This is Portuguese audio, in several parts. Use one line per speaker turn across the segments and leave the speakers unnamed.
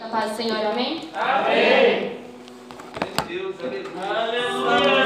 Da paz do Senhor, amém?
Amém.
Deus, aleluia.
Aleluia.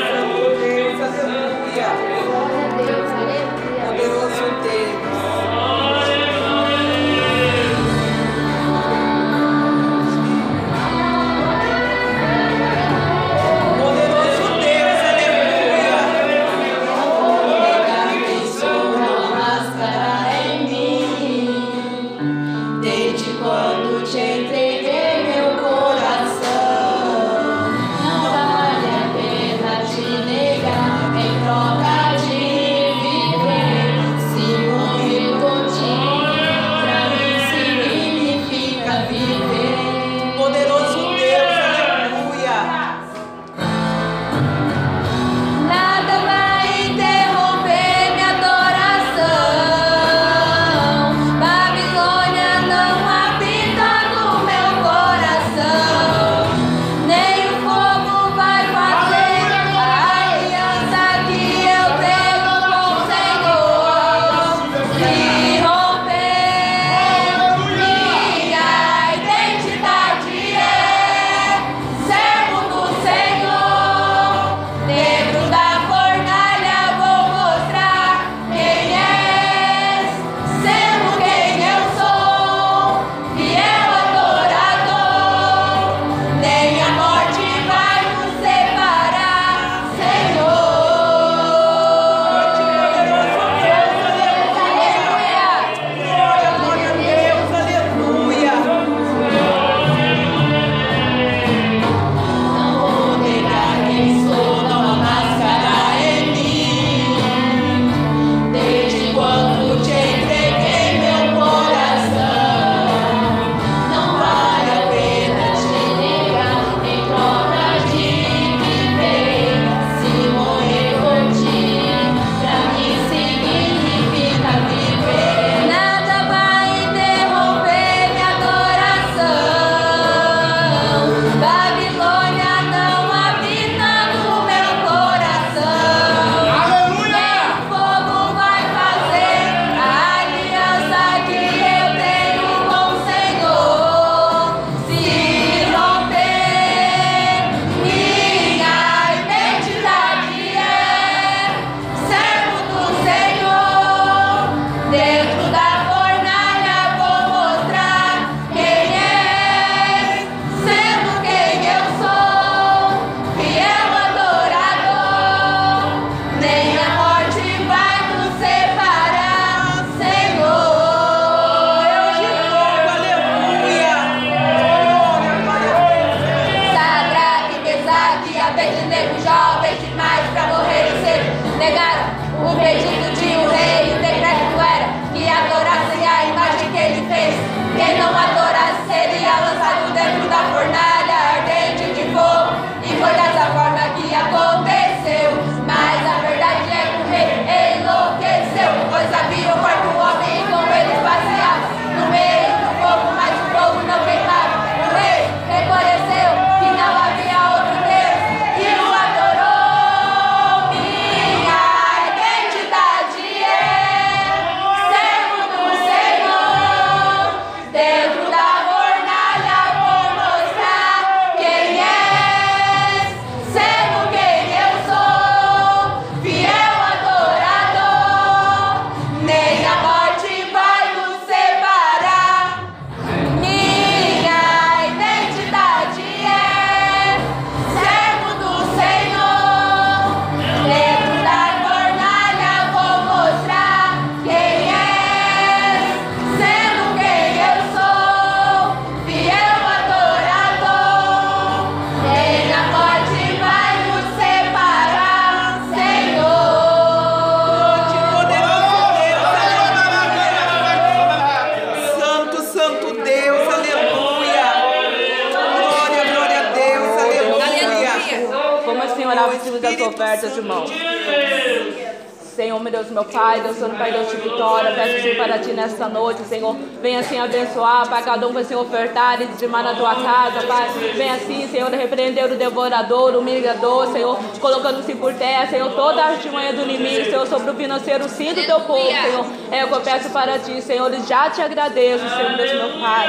Deus
meu
Pai, Deus Santo, Pai, Deus de vitória, peço-te para ti nesta noite, Senhor, venha assim abençoar, Pai, cada um vai se ofertar e dizimar na tua casa, Pai, venha assim, Senhor, repreender o devorador, o migrador, Senhor, colocando-se por terra, Senhor, toda a artimanha do inimigo, Senhor, sobre o financeiro, sim, do teu povo, Senhor, é o que eu peço para ti, Senhor, e já te agradeço, Senhor, Deus meu Pai,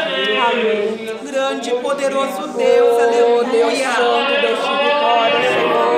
amém.
Grande e poderoso Deus,
aleluia. Deus Santo, Deus de vitória, Senhor.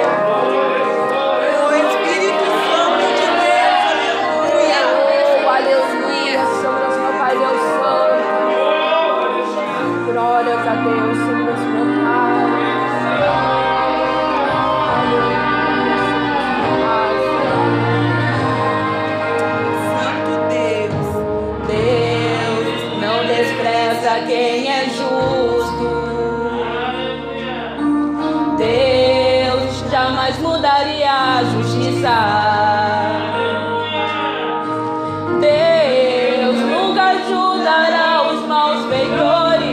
Deus
nunca ajudará os maus feitores.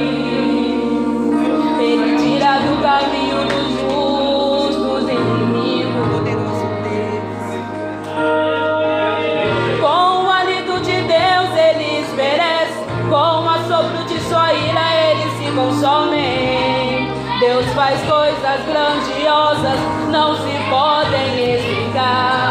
Ele tirará do caminho dos justos inimigos. Com o alito de Deus eles merecem. Com o assopro de sua ira eles se consomem. Deus faz coisas grandiosas, não se podem. God.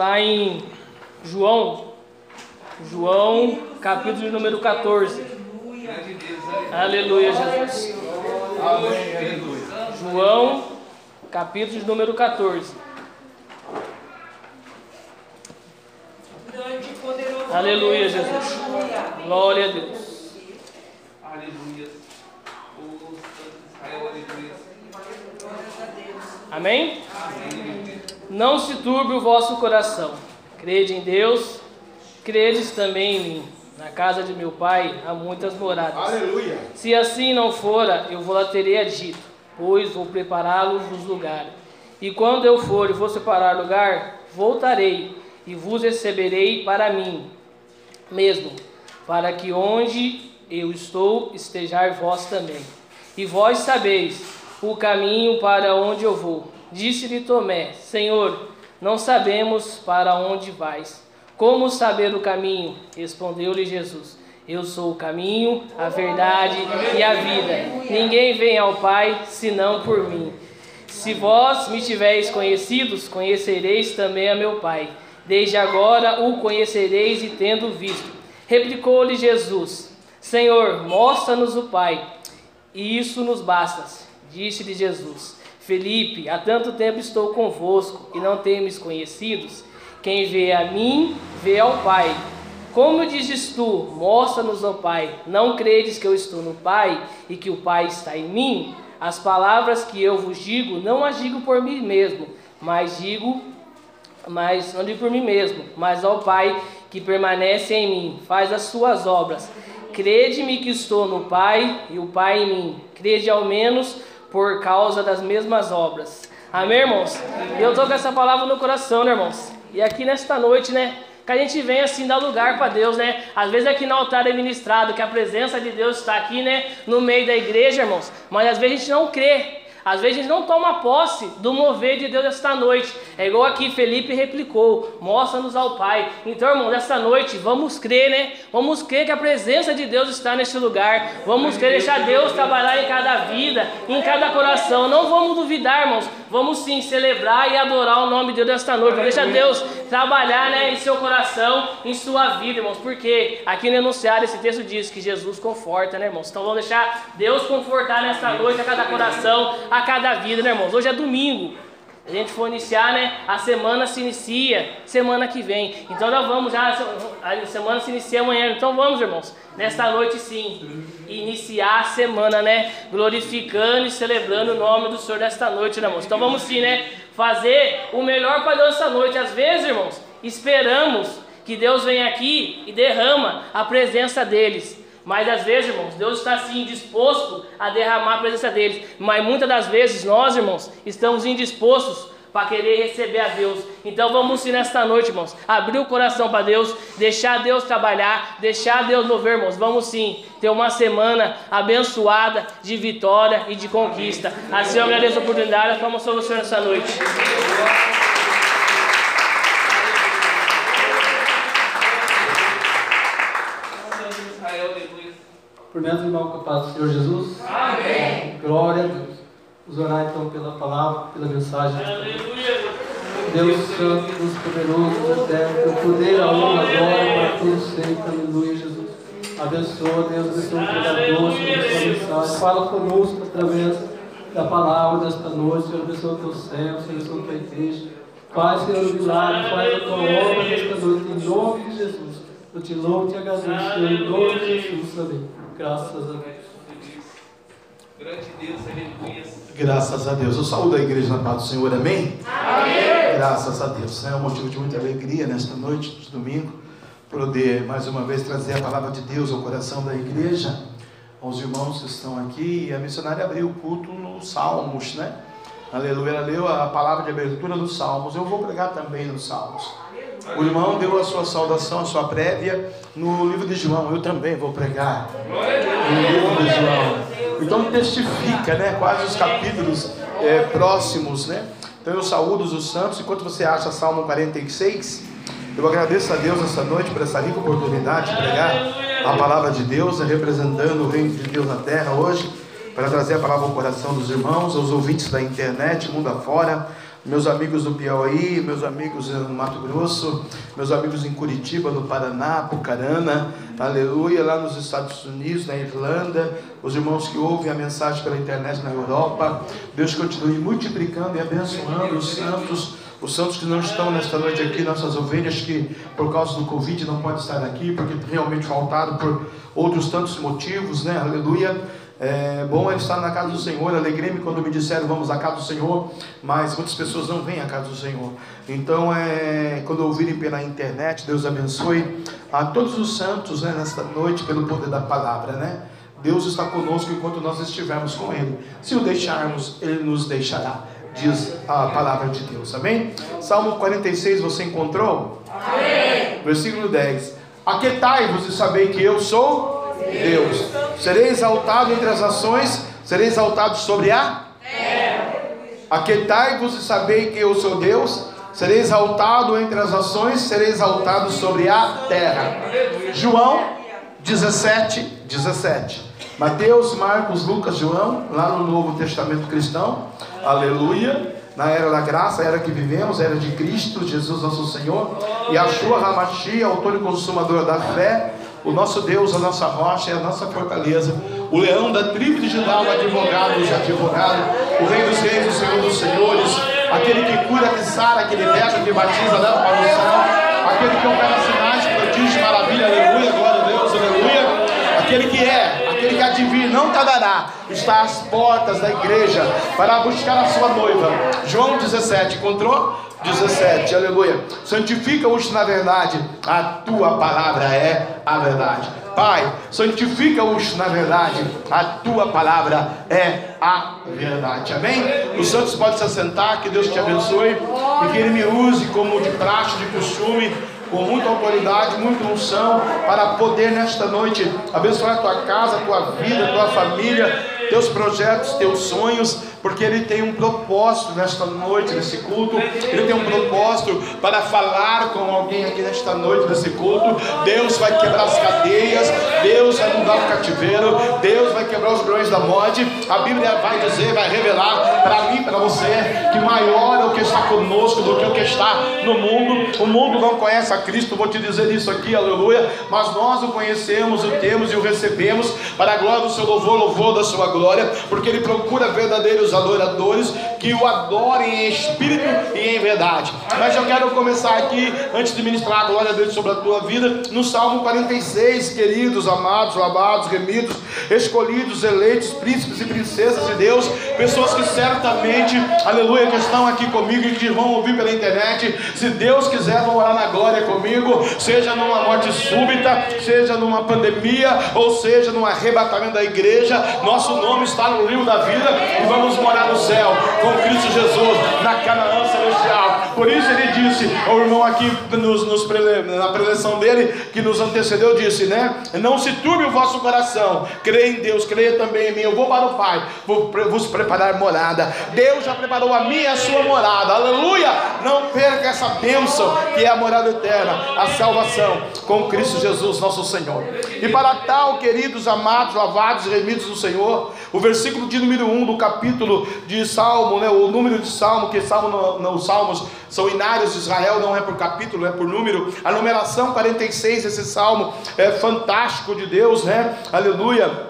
Lá
em
João, João, capítulo número 14. Aleluia, Jesus.
Amém.
João, capítulo número 14.
Grande e poderoso
Aleluia, Jesus. Glória a Deus.
Aleluia. Aleluia.
Amém? Não se turbe o vosso coração. Crede em Deus, credes também em mim. Na casa de meu pai há muitas moradas.
Aleluia.
Se assim não fora, eu vou lá teria dito, pois vou prepará-los os lugares. E quando eu for e vou separar lugar, voltarei e vos receberei para mim mesmo, para que onde eu estou estejais vós também. E vós sabeis o caminho para onde eu vou. Disse-lhe Tomé: Senhor, não sabemos para onde vais. Como saber o caminho? Respondeu-lhe Jesus: Eu sou o caminho, a verdade e a vida. Ninguém vem ao Pai senão por mim. Se vós me tiveres conhecidos, conhecereis também a meu Pai. Desde agora o conhecereis e tendo visto. Replicou-lhe Jesus: Senhor, mostra-nos o Pai, e isso nos basta. Disse-lhe Jesus: Felipe, há tanto tempo estou convosco e não temes conhecidos? Quem vê a mim, vê ao Pai. Como dizes tu, mostra-nos o Pai, não credes que eu estou no Pai e que o Pai está em mim? As palavras que eu vos digo, não as digo por mim mesmo, mas digo, mas não digo por mim mesmo, mas ao Pai que permanece em mim, faz as suas obras. Crede-me que estou no Pai e o Pai em mim. Crede ao menos por causa das mesmas obras. Amém, irmãos? Eu estou com essa palavra no coração, né, irmãos? E aqui nesta noite, né? Que a gente vem assim dar lugar para Deus, né? Às vezes aqui no altar é ministrado que a presença de Deus está aqui, né? No meio da igreja, irmãos. Mas às vezes a gente não crê. Às vezes a gente não toma posse do mover de Deus esta noite. É igual aqui Felipe replicou: mostra-nos ao Pai. Então, irmão, nesta noite, vamos crer, né? Vamos crer que a presença de Deus está neste lugar. Vamos crer, deixar Deus trabalhar em cada vida, em cada coração. Não vamos duvidar, irmãos. Vamos sim celebrar e adorar o nome de Deus esta noite. Deixa Deus trabalhar né, em seu coração, em sua vida, irmãos. Porque aqui no enunciado esse texto diz que Jesus conforta, né, irmãos? Então vamos deixar Deus confortar nesta noite a cada coração, a cada vida, né, irmãos? Hoje é domingo. A gente for iniciar, né? A semana se inicia semana que vem. Então nós vamos já, a semana se inicia amanhã. Então vamos, irmãos, nesta noite sim, iniciar a semana, né? Glorificando e celebrando o nome do Senhor nesta noite, né, irmãos? Então vamos sim, né? Fazer o melhor para Deus esta noite. Às vezes, irmãos, esperamos que Deus venha aqui e derrama a presença deles. Mas às vezes, irmãos, Deus está assim disposto a derramar a presença deles. Mas muitas das vezes nós, irmãos, estamos indispostos para querer receber a Deus. Então vamos sim nesta noite, irmãos, abrir o coração para Deus, deixar Deus trabalhar, deixar Deus mover, irmãos. Vamos sim ter uma semana abençoada de vitória e de conquista. Assim eu agradeço a oportunidade, vamos sobre o Senhor nessa noite.
Santo Israel, aleluia.
Cumprimento o irmão com a paz do Senhor Jesus. Amém. Glória a Deus. Vamos orar então pela palavra, pela mensagem.
Aleluia.
Deus Santo, Deus poderoso, eterno, o poder, a honra, a glória para todos sempre. Aleluia, Jesus. Abençoa, Deus, abençoa o pregador, Senhor, essa mensagem. Fala conosco através da palavra desta noite, Senhor, abençoa o teu céu, Senhor, abençoa a tua igreja. Faz, Senhor, o milagre, faz a tua obra nesta noite, em nome de Jesus. Eu te louvo e te agradeço, Senhor, em nome de Jesus, amém. Graças a Deus.
Grande Deus, aleluia.
Graças a Deus. Eu saúdo a igreja na paz do Senhor, amém? Amém. Graças a Deus. É um motivo de muita alegria nesta noite, de domingo, poder mais uma vez trazer a palavra de Deus ao coração da igreja, aos irmãos que estão aqui. E a missionária abriu o culto nos Salmos, né? Aleluia. Ela leu a palavra de abertura dos Salmos. Eu vou pregar também nos Salmos. O irmão deu a sua saudação, a sua prévia no livro de João. Eu também vou pregar no livro de João. Então testifica, né? Quase os capítulos é, próximos, né? Então eu saúdo os santos. Enquanto você acha Salmo 46, eu agradeço a Deus essa noite por essa rica oportunidade de pregar a palavra de Deus, representando o reino de Deus na terra hoje, para trazer a palavra ao coração dos irmãos, aos ouvintes da internet, mundo afora meus amigos do Piauí, meus amigos no Mato Grosso, meus amigos em Curitiba, no Paraná, Pucarana, aleluia, lá nos Estados Unidos, na Irlanda, os irmãos que ouvem a mensagem pela internet na Europa. Deus continue multiplicando e abençoando os santos, os santos que não estão nesta noite aqui, nossas ovelhas que por causa do Covid não podem estar aqui, porque realmente faltaram por outros tantos motivos, né? Aleluia. É bom estar na casa do Senhor. Alegrei-me quando me disseram vamos à casa do Senhor, mas muitas pessoas não vêm à casa do Senhor. Então, é, quando ouvirem pela internet, Deus abençoe a todos os santos né, nesta noite pelo poder da palavra, né? Deus está conosco enquanto nós estivermos com Ele. Se o deixarmos, Ele nos deixará, diz a palavra de Deus. Amém? Salmo 46, você encontrou? Amém. Versículo 10: Aquetai-vos e sabei que eu sou Deus. Serei exaltado entre as nações, serei exaltado sobre a terra. Aquietai-vos e sabei que eu sou Deus. Serei exaltado entre as nações, serei exaltado sobre a terra. João 17, 17. Mateus, Marcos, Lucas, João, lá no Novo Testamento cristão. Aleluia. Na era da graça, era que vivemos, era de Cristo, Jesus nosso Senhor. E a sua Ramachi, autor e consumador da fé o nosso Deus, a nossa rocha, é a nossa fortaleza. O leão da tribo de Judá, o advogado dos advogados, o rei dos reis, o senhor dos senhores, aquele que cura, que sara, que liberta, que batiza, leva para o céu, aquele que opera sinais, prodígio, maravilha, aleluia, glória a Deus, aleluia. Aquele que é, que adivinha, não tardará, está às portas da igreja para buscar a sua noiva. João 17, encontrou? 17, aleluia. Santifica-os na verdade, a tua palavra é a verdade. Pai, santifica-os na verdade, a tua palavra é a verdade. Amém? Os santos podem se assentar, que Deus te abençoe e que Ele me use como de praxe, de costume com muita autoridade, muita unção, para poder nesta noite abençoar a tua casa, a tua vida, a tua família, teus projetos, teus sonhos porque Ele tem um propósito nesta noite, nesse culto. Ele tem um propósito para falar com alguém aqui nesta noite, nesse culto. Deus vai quebrar as cadeias, Deus vai mudar o cativeiro, Deus vai quebrar os grões da morte. A Bíblia vai dizer, vai revelar para mim, para você, que maior é o que está conosco do que o que está no mundo. O mundo não conhece a Cristo, vou te dizer isso aqui, aleluia. Mas nós o conhecemos, o temos e o recebemos para a glória do seu louvor, louvor da sua glória, porque Ele procura verdadeiros adoradores que o adorem em espírito e em verdade. Mas eu quero começar aqui, antes de ministrar a glória a Deus sobre a tua vida, no Salmo 46, queridos, amados, lavados, remidos, escolhidos, eleitos, príncipes e princesas de Deus, pessoas que certamente, aleluia, que estão aqui comigo e que vão ouvir pela internet, se Deus quiser, vão orar na glória comigo, seja numa morte súbita, seja numa pandemia, ou seja num arrebatamento da igreja, nosso nome está no livro da vida e vamos morar no céu com Cristo Jesus na Canaã celestial. Por isso ele disse, o irmão aqui nos, nos, na preleção dele, que nos antecedeu, disse, né? Não se turbe o vosso coração, creia em Deus, creia também em mim. Eu vou para o Pai, vou vos preparar morada. Deus já preparou a minha e a sua morada, aleluia! Não perca essa bênção que é a morada eterna, a salvação com Cristo Jesus, nosso Senhor. E para tal, queridos, amados, lavados e remidos do Senhor, o versículo de número 1 do capítulo de Salmo, né, o número de Salmo, que Salmo não, os Salmos são inários de Israel, não é por capítulo, é por número. A numeração 46 desse Salmo é fantástico de Deus, né? Aleluia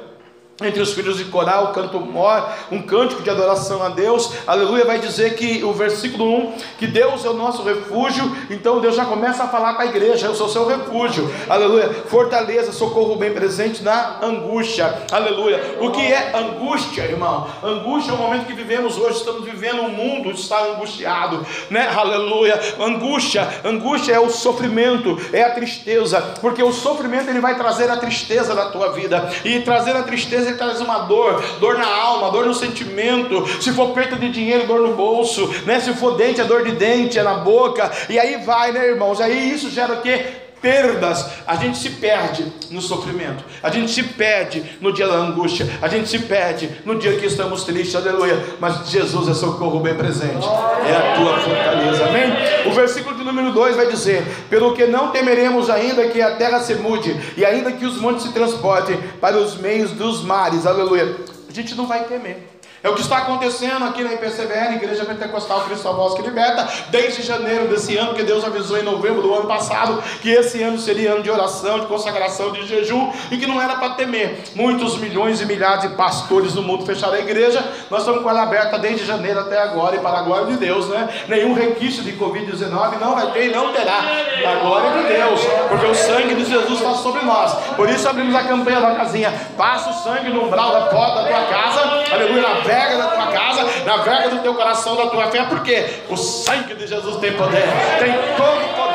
entre os filhos de coral, canto mor, um cântico de adoração a Deus, aleluia, vai dizer que o versículo 1, que Deus é o nosso refúgio, então Deus já começa a falar com a igreja, eu sou seu refúgio, aleluia, fortaleza, socorro bem presente na angústia, aleluia, o que é angústia, irmão? Angústia é o momento que vivemos hoje, estamos vivendo, o mundo está angustiado, né, aleluia, angústia, angústia é o sofrimento, é a tristeza, porque o sofrimento ele vai trazer a tristeza na tua vida, e trazer a tristeza ele traz uma dor, dor na alma, dor no sentimento. Se for perda de dinheiro, dor no bolso, né? Se for dente, é dor de dente, é na boca. E aí vai, né, irmãos? Aí isso gera o quê? Perdas, a gente se perde no sofrimento, a gente se perde no dia da angústia, a gente se perde no dia que estamos tristes, aleluia. Mas Jesus é socorro bem presente, é a tua fortaleza, amém? O versículo de número 2 vai dizer: Pelo que não temeremos ainda que a terra se mude, e ainda que os montes se transportem para os meios dos mares, aleluia. A gente não vai temer. É o que está acontecendo aqui na IPCBR, Igreja Pentecostal Cristo Voz que Liberta, desde janeiro desse ano, que Deus avisou em novembro do ano passado, que esse ano seria ano de oração, de consagração, de jejum, e que não era para temer. Muitos milhões e milhares de pastores no mundo fecharam a igreja, nós estamos com ela aberta desde janeiro até agora, e para a glória de Deus, né? Nenhum requisito de Covid-19 não vai ter e não terá, para a glória de Deus, porque o sangue de Jesus está sobre nós. Por isso abrimos a campanha da casinha, passa o sangue no umbral da porta da tua casa, aleluia, verga da tua casa, na verga do teu coração, da tua fé, porque o sangue de Jesus tem poder, tem todo o poder.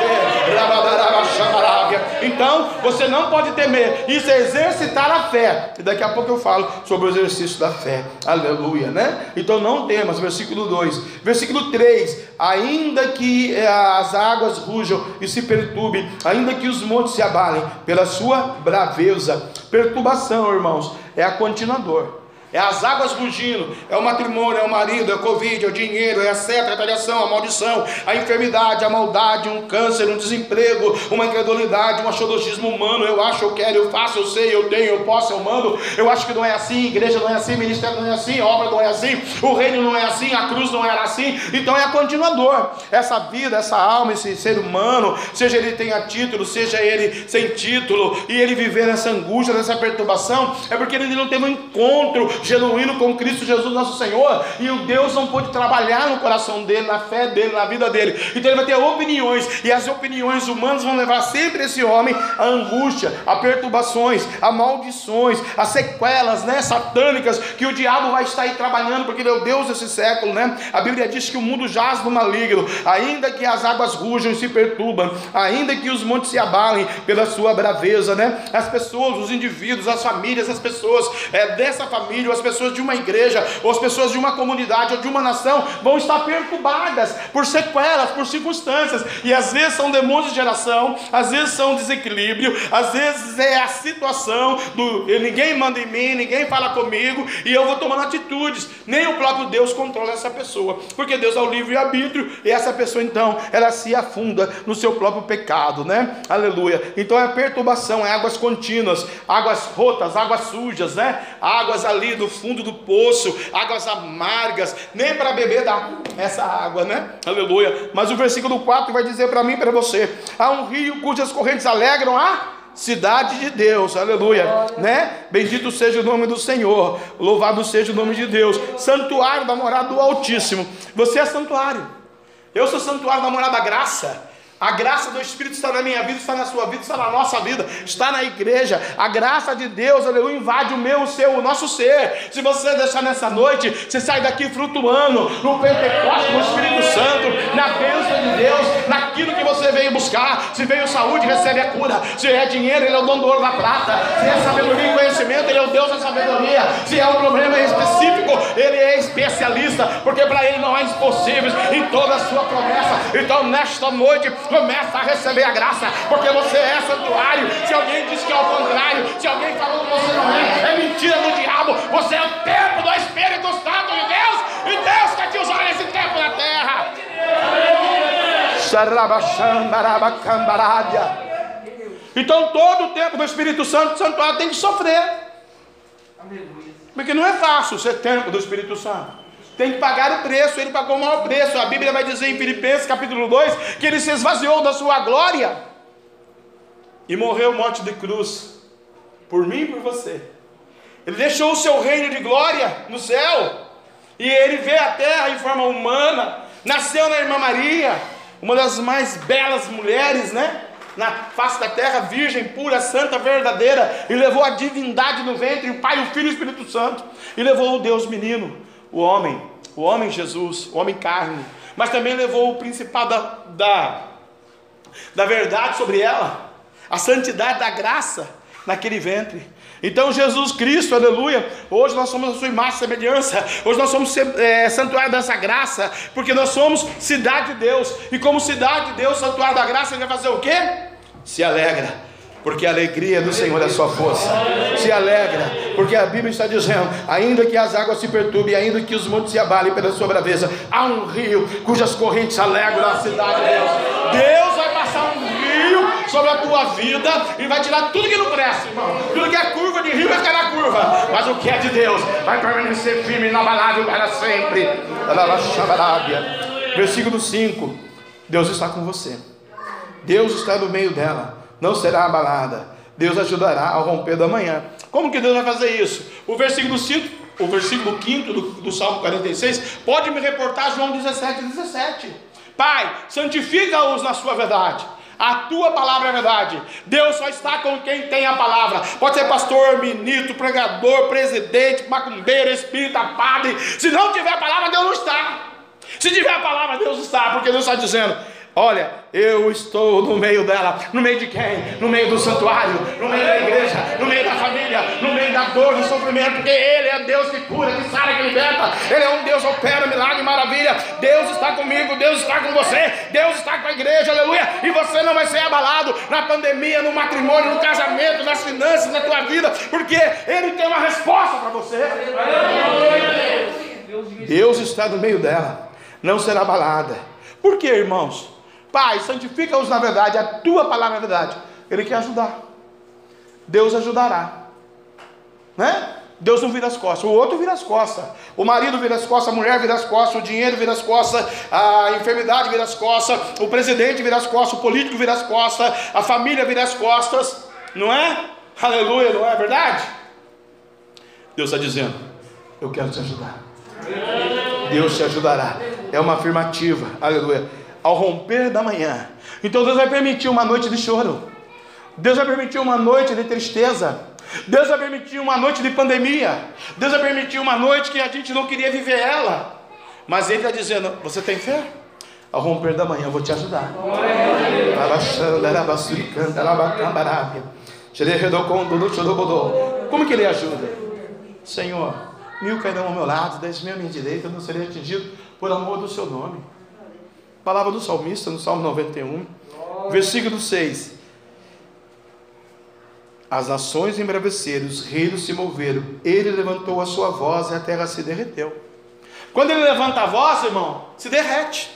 Então, você não pode temer, isso é exercitar a fé. E daqui a pouco eu falo sobre o exercício da fé. Aleluia, né? Então não temas, versículo 2. Versículo 3: Ainda que eh, as águas rujam e se perturbem, ainda que os montes se abalem pela sua braveza. Perturbação, irmãos, é a continuador é as águas rugindo, é o matrimônio, é o marido, é o Covid, é o dinheiro, é a seta, a retaliação, a maldição, a enfermidade, a maldade, um câncer, um desemprego, uma incredulidade, um axiologismo humano. Eu acho, eu quero, eu faço, eu sei, eu tenho, eu posso, eu mando. Eu acho que não é assim, igreja não é assim, ministério não é assim, obra não é assim, o reino não é assim, a cruz não era assim. Então é continuador. Essa vida, essa alma, esse ser humano, seja ele tenha título, seja ele sem título, e ele viver nessa angústia, nessa perturbação, é porque ele não teve um encontro genuíno com Cristo Jesus nosso Senhor, e o Deus não pôde trabalhar no coração dele, na fé dele, na vida dele. Então ele vai ter opiniões, e as opiniões humanas vão levar sempre esse homem à angústia, a perturbações, a maldições, a sequelas, né, satânicas que o diabo vai estar aí trabalhando, porque ele é o Deus desse século, né? A Bíblia diz que o mundo jaz no maligno, ainda que as águas rujam e se perturbam, ainda que os montes se abalem pela sua braveza, né? As pessoas, os indivíduos, as famílias, as pessoas é, dessa família, as pessoas de uma igreja, ou as pessoas de uma comunidade, ou de uma nação, vão estar perturbadas por sequelas, por circunstâncias, e às vezes são demônios de geração, às vezes são desequilíbrio, às vezes é a situação do ninguém manda em mim, ninguém fala comigo, e eu vou tomando atitudes, nem o próprio Deus controla essa pessoa, porque Deus é o livre-arbítrio, e essa pessoa então, ela se afunda no seu próprio pecado, né? Aleluia. Então é perturbação, é águas contínuas, águas rotas, águas sujas, né? Águas ali do fundo do poço, águas amargas, nem para beber dá essa água, né? Aleluia. Mas o versículo 4 vai dizer para mim e para você: há um rio cujas correntes alegram a cidade de Deus, aleluia, né? Bendito seja o nome do Senhor, louvado seja o nome de Deus, santuário da morada do Altíssimo. Você é santuário, eu sou santuário da morada da graça. A graça do Espírito está na minha vida, está na sua vida, está na nossa vida, está na igreja. A graça de Deus, aleluia, invade o meu, o seu, o nosso ser. Se você deixar nessa noite, você sai daqui flutuando no Pentecoste do Espírito Santo, na bênção de Deus, naquilo que você veio buscar. Se veio saúde, recebe a cura. Se é dinheiro, Ele é o dono do ouro da prata. Se é sabedoria e conhecimento, Ele é o Deus da sabedoria. Se é um problema específico, Ele é especialista, porque para Ele não há impossíveis em toda a sua promessa. Então, nesta noite, começa a receber a graça, porque você é santuário. Se alguém diz que é o contrário, se alguém falou que você não é, é mentira do diabo. Você é o templo do Espírito Santo de Deus, e Deus quer te usar nesse tempo na terra. Então todo o tempo do Espírito Santo, santuário tem que sofrer. Porque não é fácil ser tempo do Espírito Santo tem que pagar o preço, ele pagou o maior preço. A Bíblia vai dizer em Filipenses capítulo 2 que ele se esvaziou da sua glória e morreu morte de cruz por mim e por você. Ele deixou o seu reino de glória no céu e ele veio à terra em forma humana, nasceu na irmã Maria, uma das mais belas mulheres, né? Na face da terra, virgem, pura, santa, verdadeira, e levou a divindade no ventre, o Pai, o Filho e o Espírito Santo, e levou o Deus menino o homem, o homem Jesus, o homem carne, mas também levou o principal da, da, da verdade sobre ela, a santidade da graça naquele ventre. Então Jesus Cristo, aleluia, hoje nós somos a sua imagem e semelhança, hoje nós somos é, santuário dessa graça, porque nós somos cidade de Deus, e como cidade de Deus, santuário da graça, ele vai fazer o quê? Se alegra porque a alegria do Senhor é a sua força. Se alegra, porque a Bíblia está dizendo: ainda que as águas se perturbem, ainda que os montes se abalem pela sua braveza, há um rio cujas correntes alegram a cidade de Deus. Deus vai passar um rio sobre a tua vida e vai tirar tudo que não presta, irmão. Tudo que é curva de rio vai ficar na curva, mas o que é de Deus vai permanecer firme inabalável para sempre. Versículo 5: Deus está com você, Deus está no meio dela não será abalada. Deus ajudará ao romper da manhã. Como que Deus vai fazer isso? O versículo 5, o versículo 5 do, do Salmo 46, pode me reportar João 17, 17. Pai, santifica-os na sua verdade. A tua palavra é verdade. Deus só está com quem tem a palavra. Pode ser pastor, ministro, pregador, presidente, macumbeiro, espírita, padre. Se não tiver a palavra, Deus não está. Se tiver a palavra, Deus está, porque Deus está dizendo: Olha, eu estou no meio dela. No meio de quem? No meio do santuário, no meio da igreja, no meio da família, no meio da dor, do sofrimento, porque Ele é Deus que cura, que sara, que liberta. Ele é um Deus que opera milagre e maravilha. Deus está comigo, Deus está com você, Deus está com a igreja, aleluia. E você não vai ser abalado na pandemia, no matrimônio, no casamento, nas finanças, na tua vida, porque Ele tem uma resposta para você. Deus está no meio dela, não será abalada. Por que, irmãos? Pai, santifica-os na verdade, a tua palavra é verdade. Ele quer ajudar. Deus ajudará. Né? Deus não vira as costas, o outro vira as costas, o marido vira as costas, a mulher vira as costas, o dinheiro vira as costas, a enfermidade vira as costas, o presidente vira as costas, o político vira as costas, a família vira as costas, não é? Aleluia, não é verdade? Deus está dizendo: Eu quero te ajudar. Deus te ajudará. É uma afirmativa, aleluia ao romper da manhã. Então Deus vai permitir uma noite de choro. Deus vai permitir uma noite de tristeza. Deus vai permitir uma noite de pandemia. Deus vai permitir uma noite que a gente não queria viver ela. Mas Ele está dizendo: Você tem fé? Ao romper da manhã eu vou te ajudar. Como que Ele ajuda? Senhor, mil cairão ao meu lado, dez mil à minha direita, eu não serei atingido por amor do seu nome. Palavra do salmista no Salmo 91, versículo 6. As nações embraveceram, os reinos se moveram, ele levantou a sua voz e a terra se derreteu. Quando ele levanta a voz, irmão, se derrete.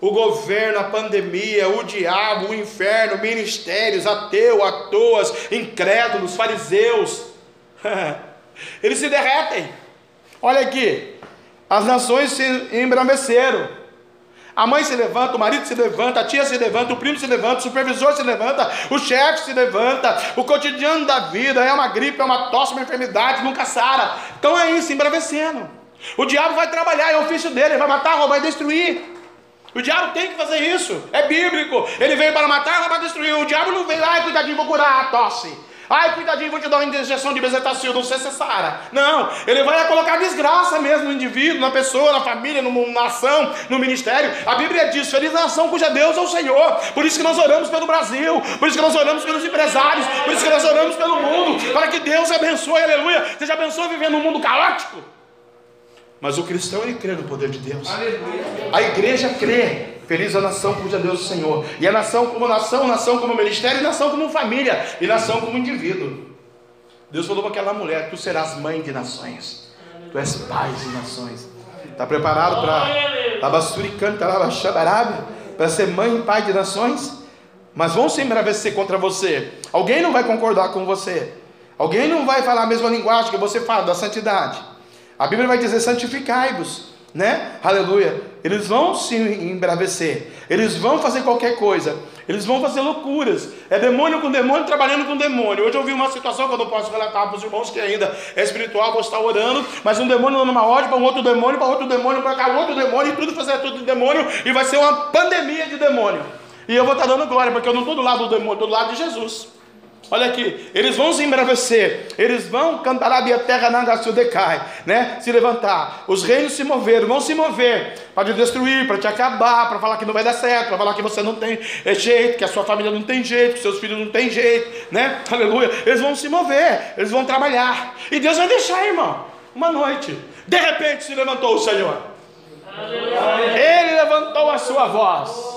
O governo, a pandemia, o diabo, o inferno, ministérios, ateu, atoas, incrédulos, fariseus, eles se derretem. Olha aqui, as nações se embraveceram, a mãe se levanta, o marido se levanta, a tia se levanta, o primo se levanta, o supervisor se levanta, o chefe se levanta, o cotidiano da vida é uma gripe, é uma tosse, uma enfermidade, nunca sara. Então é isso, embravecendo. O diabo vai trabalhar, é o ofício dele, ele vai matar, roubar e destruir. O diabo tem que fazer isso, é bíblico. Ele veio para matar, roubar e destruir. O diabo não veio lá, cuidadinho, vou curar a tosse. Ai, cuidadinho, vou te dar uma injeção de bezetacil, não sei se é Sara. Não, ele vai colocar desgraça mesmo no indivíduo, na pessoa, na família, numa nação, no ministério. A Bíblia diz: feliz nação cuja Deus é o Senhor. Por isso que nós oramos pelo Brasil, por isso que nós oramos pelos empresários, por isso que nós oramos pelo mundo, para que Deus abençoe, aleluia. Seja abençoe vivendo num mundo caótico. Mas o cristão ele crê no poder de Deus. Aleluia. A igreja crê Feliz a nação cuja Deus é o Senhor. E a nação como nação, nação como ministério, e nação como família, e nação como indivíduo. Deus falou para aquela mulher: Tu serás mãe de nações. Tu és pai de nações. Está preparado para para ser mãe e pai de nações? Mas vão se embravecer contra você. Alguém não vai concordar com você. Alguém não vai falar a mesma linguagem que você fala da santidade. A Bíblia vai dizer: santificai-vos né? Aleluia. Eles vão se embravecer, eles vão fazer qualquer coisa, eles vão fazer loucuras. É demônio com demônio trabalhando com demônio. Hoje eu vi uma situação que eu não posso relatar para os irmãos que ainda é espiritual, vou estar orando, mas um demônio dando uma ordem para um outro demônio, para outro demônio, para cá outro demônio, e tudo fazer tudo de demônio, e vai ser uma pandemia de demônio. E eu vou estar dando glória, porque eu não estou do lado do demônio, estou do lado de Jesus. Olha aqui, eles vão se embravecer, eles vão cantar a terra na decai, né? Se levantar, os reinos se moveram, vão se mover para te destruir, para te acabar, para falar que não vai dar certo, para falar que você não tem jeito, que a sua família não tem jeito, que seus filhos não tem jeito, né? Aleluia. Eles vão se mover, eles vão trabalhar. E Deus vai deixar, irmão, uma noite. De repente se levantou o Senhor. Ele levantou a sua voz.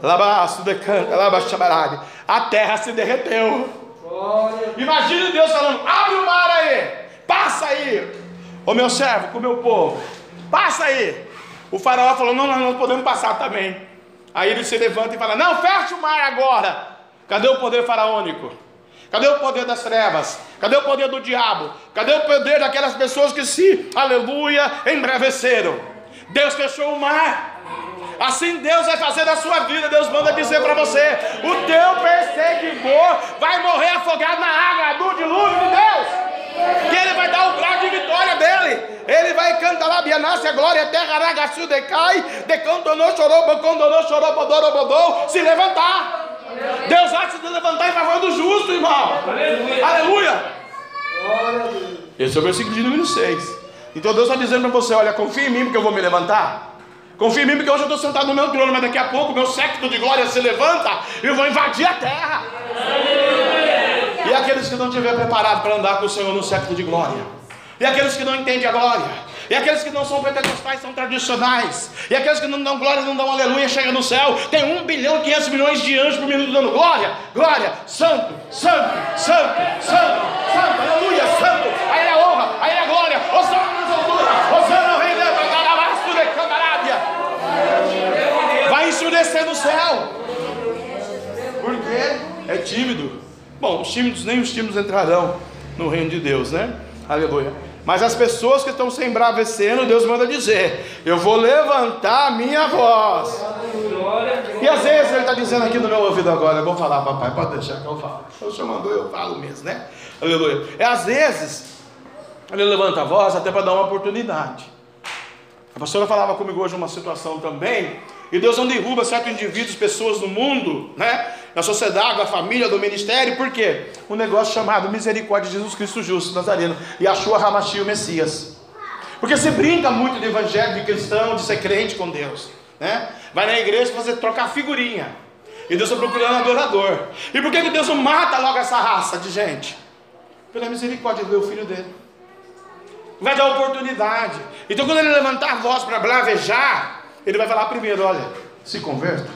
Labaço decanta, labaxabarade. A terra se derreteu. Imagine Deus falando: abre o mar aí, passa aí, ô meu servo, com o meu povo, passa aí. O faraó falou: não, nós não podemos passar também. Aí ele se levanta e fala: não, fecha o mar agora. Cadê o poder faraônico? Cadê o poder das trevas? Cadê o poder do diabo? Cadê o poder daquelas pessoas que se, aleluia, embraveceram? Deus fechou o mar. Assim Deus vai fazer na sua vida. Deus manda dizer para você: o teu perseguidor vai morrer afogado na água do dilúvio de Deus. Que ele vai dar o grau de vitória dele. Ele vai cantar lá, Bianassi, a glória, terra, ragaçu, decai, decantonou, chorou, bocondonou, chorou, bodorou, bodou, se levantar. Deus vai se levantar em favor do justo, irmão. Aleluia. Aleluia. Esse é o versículo de número 6. Então Deus está dizendo para você: olha, confia em mim, porque eu vou me levantar. Confia em mim, porque hoje eu estou sentado no meu trono, mas daqui a pouco meu séquito de glória se levanta e eu vou invadir a terra. E aqueles que não estiver preparado para andar com o Senhor no séquito de glória, e aqueles que não entendem a glória, e aqueles que não são pentecostais são tradicionais, e aqueles que não dão glória, não dão aleluia, chega no céu, tem um bilhão e 500 milhões de anjos por minuto dando glória, glória, santo, santo, santo, santo, santo, aleluia, santo, aí é a honra, aí é a glória, Osana nas alturas, Osana rei de Bagarabasto de Candarábia, vai ensurecer no céu, porque é tímido. Bom, os tímidos nem os tímidos entrarão no reino de Deus, né? Aleluia. Mas as pessoas que estão se embravecendo, Deus manda dizer: Eu vou levantar a minha voz. E às vezes Ele está dizendo aqui no meu ouvido agora: Eu vou falar, papai, pode deixar que eu falo. O senhor mandou, eu falo mesmo, né? Aleluia. É às vezes, Ele levanta a voz até para dar uma oportunidade. A pastora falava comigo hoje uma situação também. E Deus não derruba certos indivíduos, pessoas no mundo, né? na sociedade, na família, do ministério, por quê? Um negócio chamado Misericórdia de Jesus Cristo Justo, Nazareno, e Achua Ramachi, o Messias. Porque se brinca muito de evangelho, de cristão, de ser crente com Deus, né? Vai na igreja fazer trocar figurinha. E Deus está procurando adorador. E por que, que Deus não mata logo essa raça de gente? Pela misericórdia do filho dele. Vai dar oportunidade. Então quando ele levantar a voz para blavejar, ele vai falar primeiro: olha, se converta,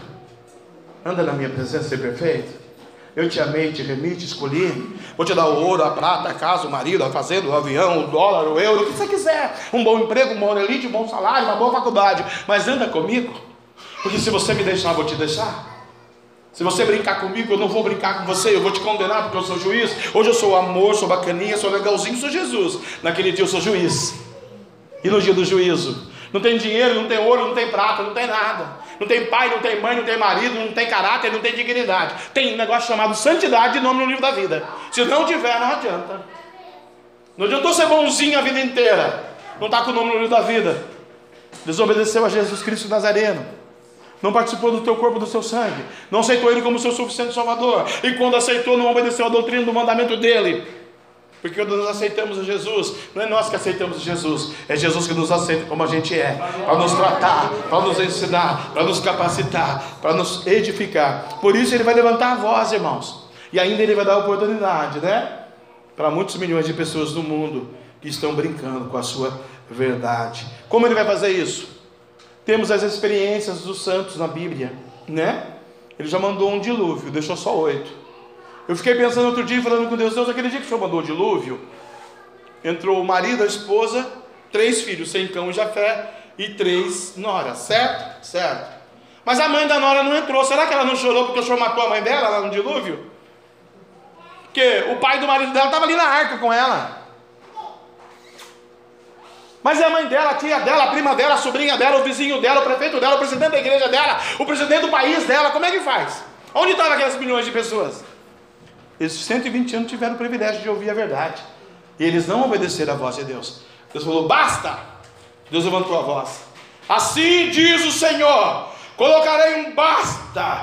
anda na minha presença, ser perfeito. Eu te amei, te remi, te escolhi. Vou te dar o ouro, a prata, a casa, o marido, a fazenda, o avião, o dólar, o euro, o que você quiser. Um bom emprego, um bom elite, um bom salário, uma boa faculdade. Mas anda comigo. Porque se você me deixar, eu vou te deixar. Se você brincar comigo, eu não vou brincar com você, eu vou te condenar porque eu sou juiz. Hoje eu sou amor, sou bacaninha, sou legalzinho, sou Jesus. Naquele dia eu sou juiz. E no dia do juízo, não tem dinheiro, não tem ouro, não tem prata, não tem nada. Não tem pai, não tem mãe, não tem marido, não tem caráter, não tem dignidade. Tem um negócio chamado santidade de nome no livro da vida. Se não tiver, não adianta. Não adiantou ser bonzinho a vida inteira. Não está com o nome no livro da vida. Desobedeceu a Jesus Cristo Nazareno. Não participou do teu corpo, do seu sangue. Não aceitou Ele como seu suficiente Salvador. E quando aceitou, não obedeceu a doutrina do mandamento dele. Porque quando nós aceitamos a Jesus, não é nós que aceitamos Jesus, é Jesus que nos aceita como a gente é, para nos tratar, para nos ensinar, para nos capacitar, para nos edificar. Por isso ele vai levantar a voz, irmãos, e ainda ele vai dar oportunidade, né? Para muitos milhões de pessoas no mundo que estão brincando com a sua verdade. Como ele vai fazer isso? Temos as experiências dos santos na Bíblia, né? Ele já mandou um dilúvio, deixou só oito. Eu fiquei pensando outro dia, falando com Deus, Deus, aquele dia que o Senhor mandou o dilúvio, entrou o marido, a esposa, três filhos, sem cão e Jafé, e três noras, certo? Certo. Mas a mãe da nora não entrou, será que ela não chorou porque o Senhor matou a mãe dela lá no dilúvio? Porque o pai do marido dela estava ali na arca com ela. Mas é a mãe dela, a tia dela, a prima dela, a sobrinha dela, o vizinho dela, o prefeito dela, o presidente da igreja dela, o presidente do país dela, como é que faz? Onde estavam aquelas milhões de pessoas? Esses 120 anos tiveram o privilégio de ouvir a verdade. E eles não obedeceram à voz de Deus. Deus falou: basta! Deus levantou a voz. Assim diz o Senhor: Colocarei um basta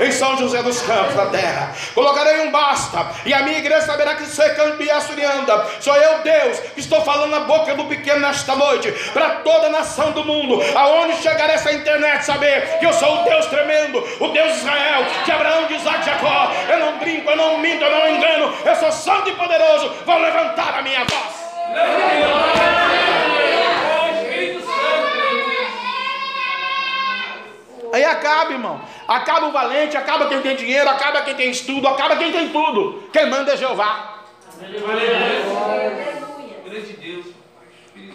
em São José dos Campos, na terra. Colocarei um basta, e a minha igreja saberá que sou anda. Sou eu, Deus, que estou falando na boca do pequeno nesta noite, para toda a nação do mundo, aonde chegar essa internet, saber que eu sou o Deus tremendo, o Deus de Israel, de Abraão, de Isaac, de Jacó. Eu não brinco, eu não minto, eu não engano, eu sou santo e poderoso. Vou levantar a minha voz. Acaba, irmão. Acaba o valente, acaba quem tem dinheiro, acaba quem tem estudo, acaba quem tem tudo. Quem manda é Jeová.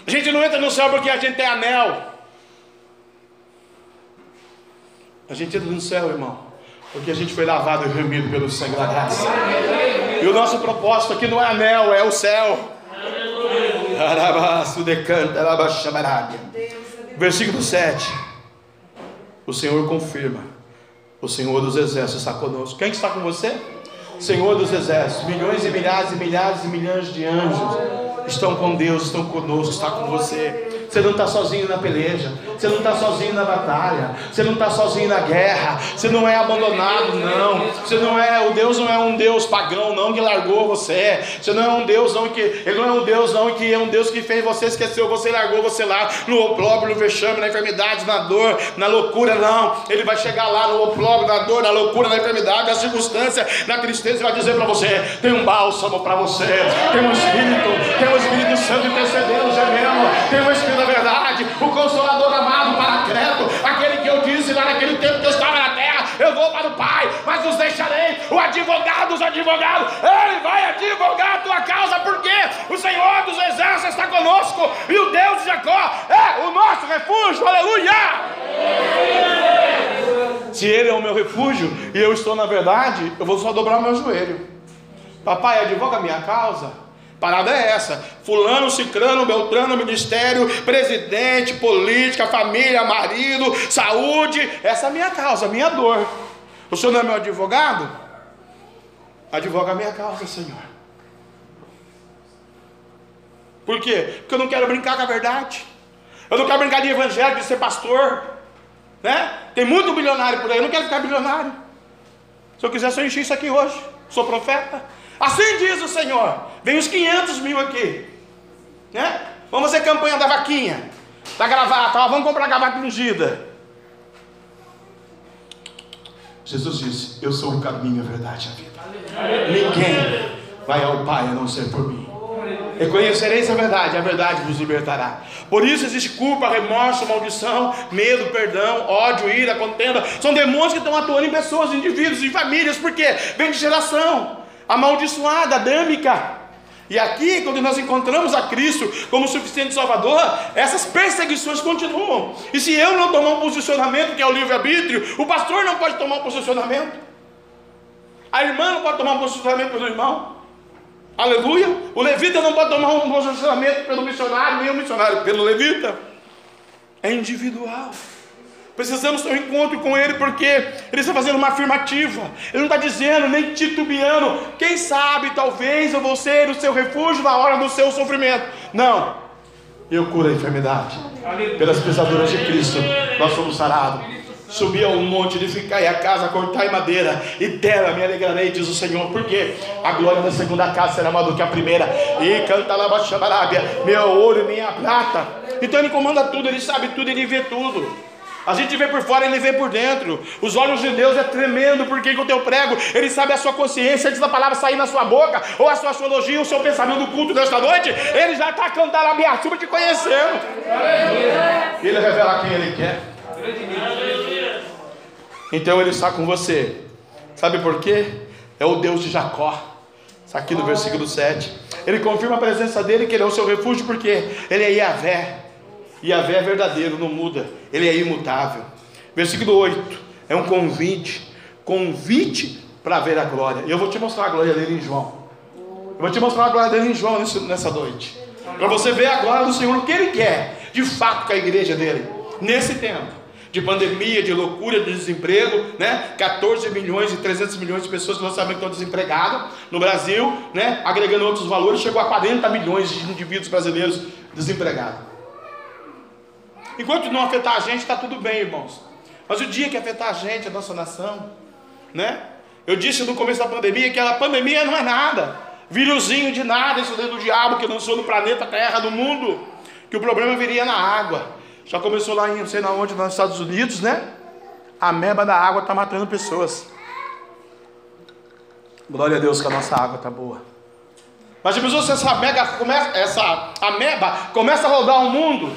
A gente não entra no céu porque a gente tem anel. A gente entra no céu, irmão, porque a gente foi lavado e remido pelo sangue da graça. E o nosso propósito aqui não é anel, é o céu. Versículo 7. O Senhor confirma. O Senhor dos exércitos está conosco. Quem está com você? Senhor dos exércitos. Milhões e milhares e milhares e milhões de anjos estão com Deus, estão conosco, está com você. Você não está sozinho na peleja, você não está sozinho na batalha, você não está sozinho na guerra, você não é abandonado, não. Você não é, o Deus não é um Deus pagão, não, que largou você. Você não é um Deus, não, que Ele não é um Deus, não, que é um Deus que fez você esqueceu, você largou você lá no opróbrio, no vexame, na enfermidade, na dor, na loucura, não. Ele vai chegar lá no opróbrio, na dor, na loucura, na enfermidade, na circunstância, na tristeza, e vai dizer para você: tem um bálsamo para você, tem um Espírito, tem um Espírito Santo intercedendo, gemendo, tem um Espírito da verdade, o Consolador amado Paracreto, aquele que eu disse lá naquele tempo que eu estava na terra, eu vou para o Pai, mas os deixarei, o advogado dos advogados, ele vai advogar a tua causa, porque o Senhor dos exércitos está conosco, e o Deus de Jacó é o nosso refúgio, aleluia! Se Ele é o meu refúgio e eu estou na verdade, eu vou só dobrar meu joelho. Papai, advoga a minha causa. Parada é essa: Fulano, Cicrano, Beltrano, Ministério, presidente, política, família, marido, saúde. Essa é a minha causa, a minha dor. O senhor não é meu advogado? Advoga a minha causa, Senhor. Por quê? Porque eu não quero brincar com a verdade. Eu não quero brincar de evangelho, de ser pastor. Né? Tem muito bilionário por aí, eu não quero ficar bilionário. Se eu quisesse, eu enchi isso aqui hoje. Sou profeta. Assim diz o Senhor. Vem os 500 mil aqui. Né? Vamos fazer campanha da vaquinha, da gravata. Ó, vamos comprar gravata ungida. Jesus disse: Eu sou o caminho, a verdade e a vida. Ninguém vai ao Pai a não ser por mim. Reconhecereis a verdade, a verdade vos libertará. Por isso existe culpa, remorso, maldição, medo, perdão, ódio, ira, contenda. São demônios que estão atuando em pessoas, em indivíduos, em famílias. Por quê? Vem de geração amaldiçoada, adâmica. E aqui, quando nós encontramos a Cristo como suficiente Salvador, essas perseguições continuam. E se eu não tomar um posicionamento, que é o livre-arbítrio, o pastor não pode tomar um posicionamento. A irmã não pode tomar um posicionamento pelo irmão. Aleluia. O levita não pode tomar um posicionamento pelo missionário, nem o missionário pelo levita. É individual. Precisamos ter um encontro com Ele porque Ele está fazendo uma afirmativa. Ele não está dizendo, nem titubeando. Quem sabe, talvez eu vou ser o seu refúgio na hora do seu sofrimento. Não. Eu curo a enfermidade. Pelas pisaduras de Cristo, nós somos sarados. Subi ao monte, edificai a casa, cortai madeira, e dela me alegrarei, diz o Senhor, porque a glória da segunda casa será maior do que a primeira. E canta lá meu ouro e minha prata. Então ele comanda tudo, ele sabe tudo, ele vê tudo. A gente vê por fora, ele vê por dentro. Os olhos de Deus é tremendo, porque com o teu prego, ele sabe a sua consciência, antes da palavra sair na sua boca, ou a sua astrologia, o seu pensamento do culto desta noite, ele já está cantando a minha chuva te conhecendo. Ele revela quem ele quer. Então ele está com você. Sabe por quê? É o Deus de Jacó. Está aqui no versículo 7. Ele confirma a presença dele, que ele é o seu refúgio, porque ele é Yahvé. Yahvé é verdadeiro, não muda, ele é imutável. Versículo 8: é um convite, convite para ver a glória. E eu vou te mostrar a glória dele em João. Eu vou te mostrar a glória dele em João nessa noite. Para você ver a glória do Senhor, o que ele quer, de fato, com a igreja dele, nesse tempo de pandemia, de loucura, de desemprego, né? 14 milhões e 300 milhões de pessoas que nós sabemos que estão desempregadas no Brasil, né? Agregando outros valores, chegou a 40 milhões de indivíduos brasileiros desempregados. Enquanto não afetar a gente, está tudo bem, irmãos. Mas o dia que afetar a gente, a nossa nação, né? Eu disse no começo da pandemia que a pandemia não é nada. Vírusinho de nada, isso dentro do diabo que lançou no planeta Terra, no mundo. Que o problema viria na água. Já começou lá em não sei na onde, nos Estados Unidos, né? A meba da água está matando pessoas. Glória a Deus que a nossa água está boa. Mas se essa, mega, começa, essa ameba começa a rodar o mundo,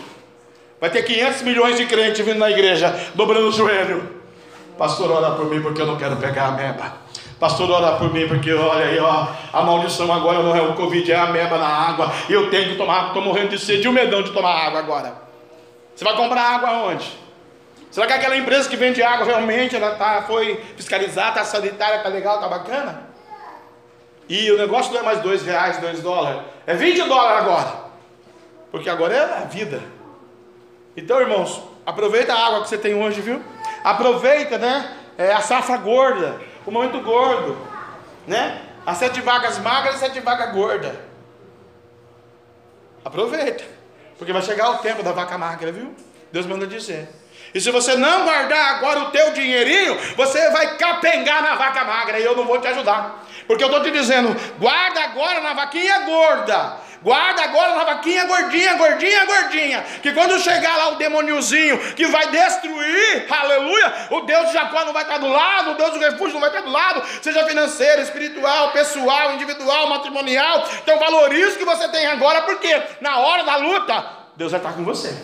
Vai ter 500 milhões de crentes vindo na igreja, dobrando o joelho. Pastor, ora por mim porque eu não quero pegar a meba. Pastor, ora por mim, porque olha aí, ó, a maldição agora não é o Covid, é a meba na água. E eu tenho que tomar, estou morrendo de sede e o medão de tomar água agora. Você vai comprar água onde? Será que aquela empresa que vende água realmente ela tá, foi fiscalizada, está sanitária, está legal, está bacana? E o negócio não é mais dois reais, dois dólares, é 20 dólares agora. Porque agora é a vida. Então, irmãos, aproveita a água que você tem hoje, viu? Aproveita, né? É a safra gorda, o momento gordo, né? As sete vagas magras e sete vagas gordas. Aproveita, porque vai chegar o tempo da vaca magra, viu? Deus manda dizer. E se você não guardar agora o teu dinheirinho, você vai capengar na vaca magra e eu não vou te ajudar. Porque eu estou te dizendo, guarda agora na vaquinha gorda. Guarda agora na vaquinha gordinha, gordinha, gordinha. Que quando chegar lá o demôniozinho que vai destruir, aleluia, o Deus de Jacó não vai estar do lado, o Deus do refúgio não vai estar do lado, seja financeiro, espiritual, pessoal, individual, matrimonial. Então valorize o que você tem agora, porque na hora da luta, Deus vai estar com você.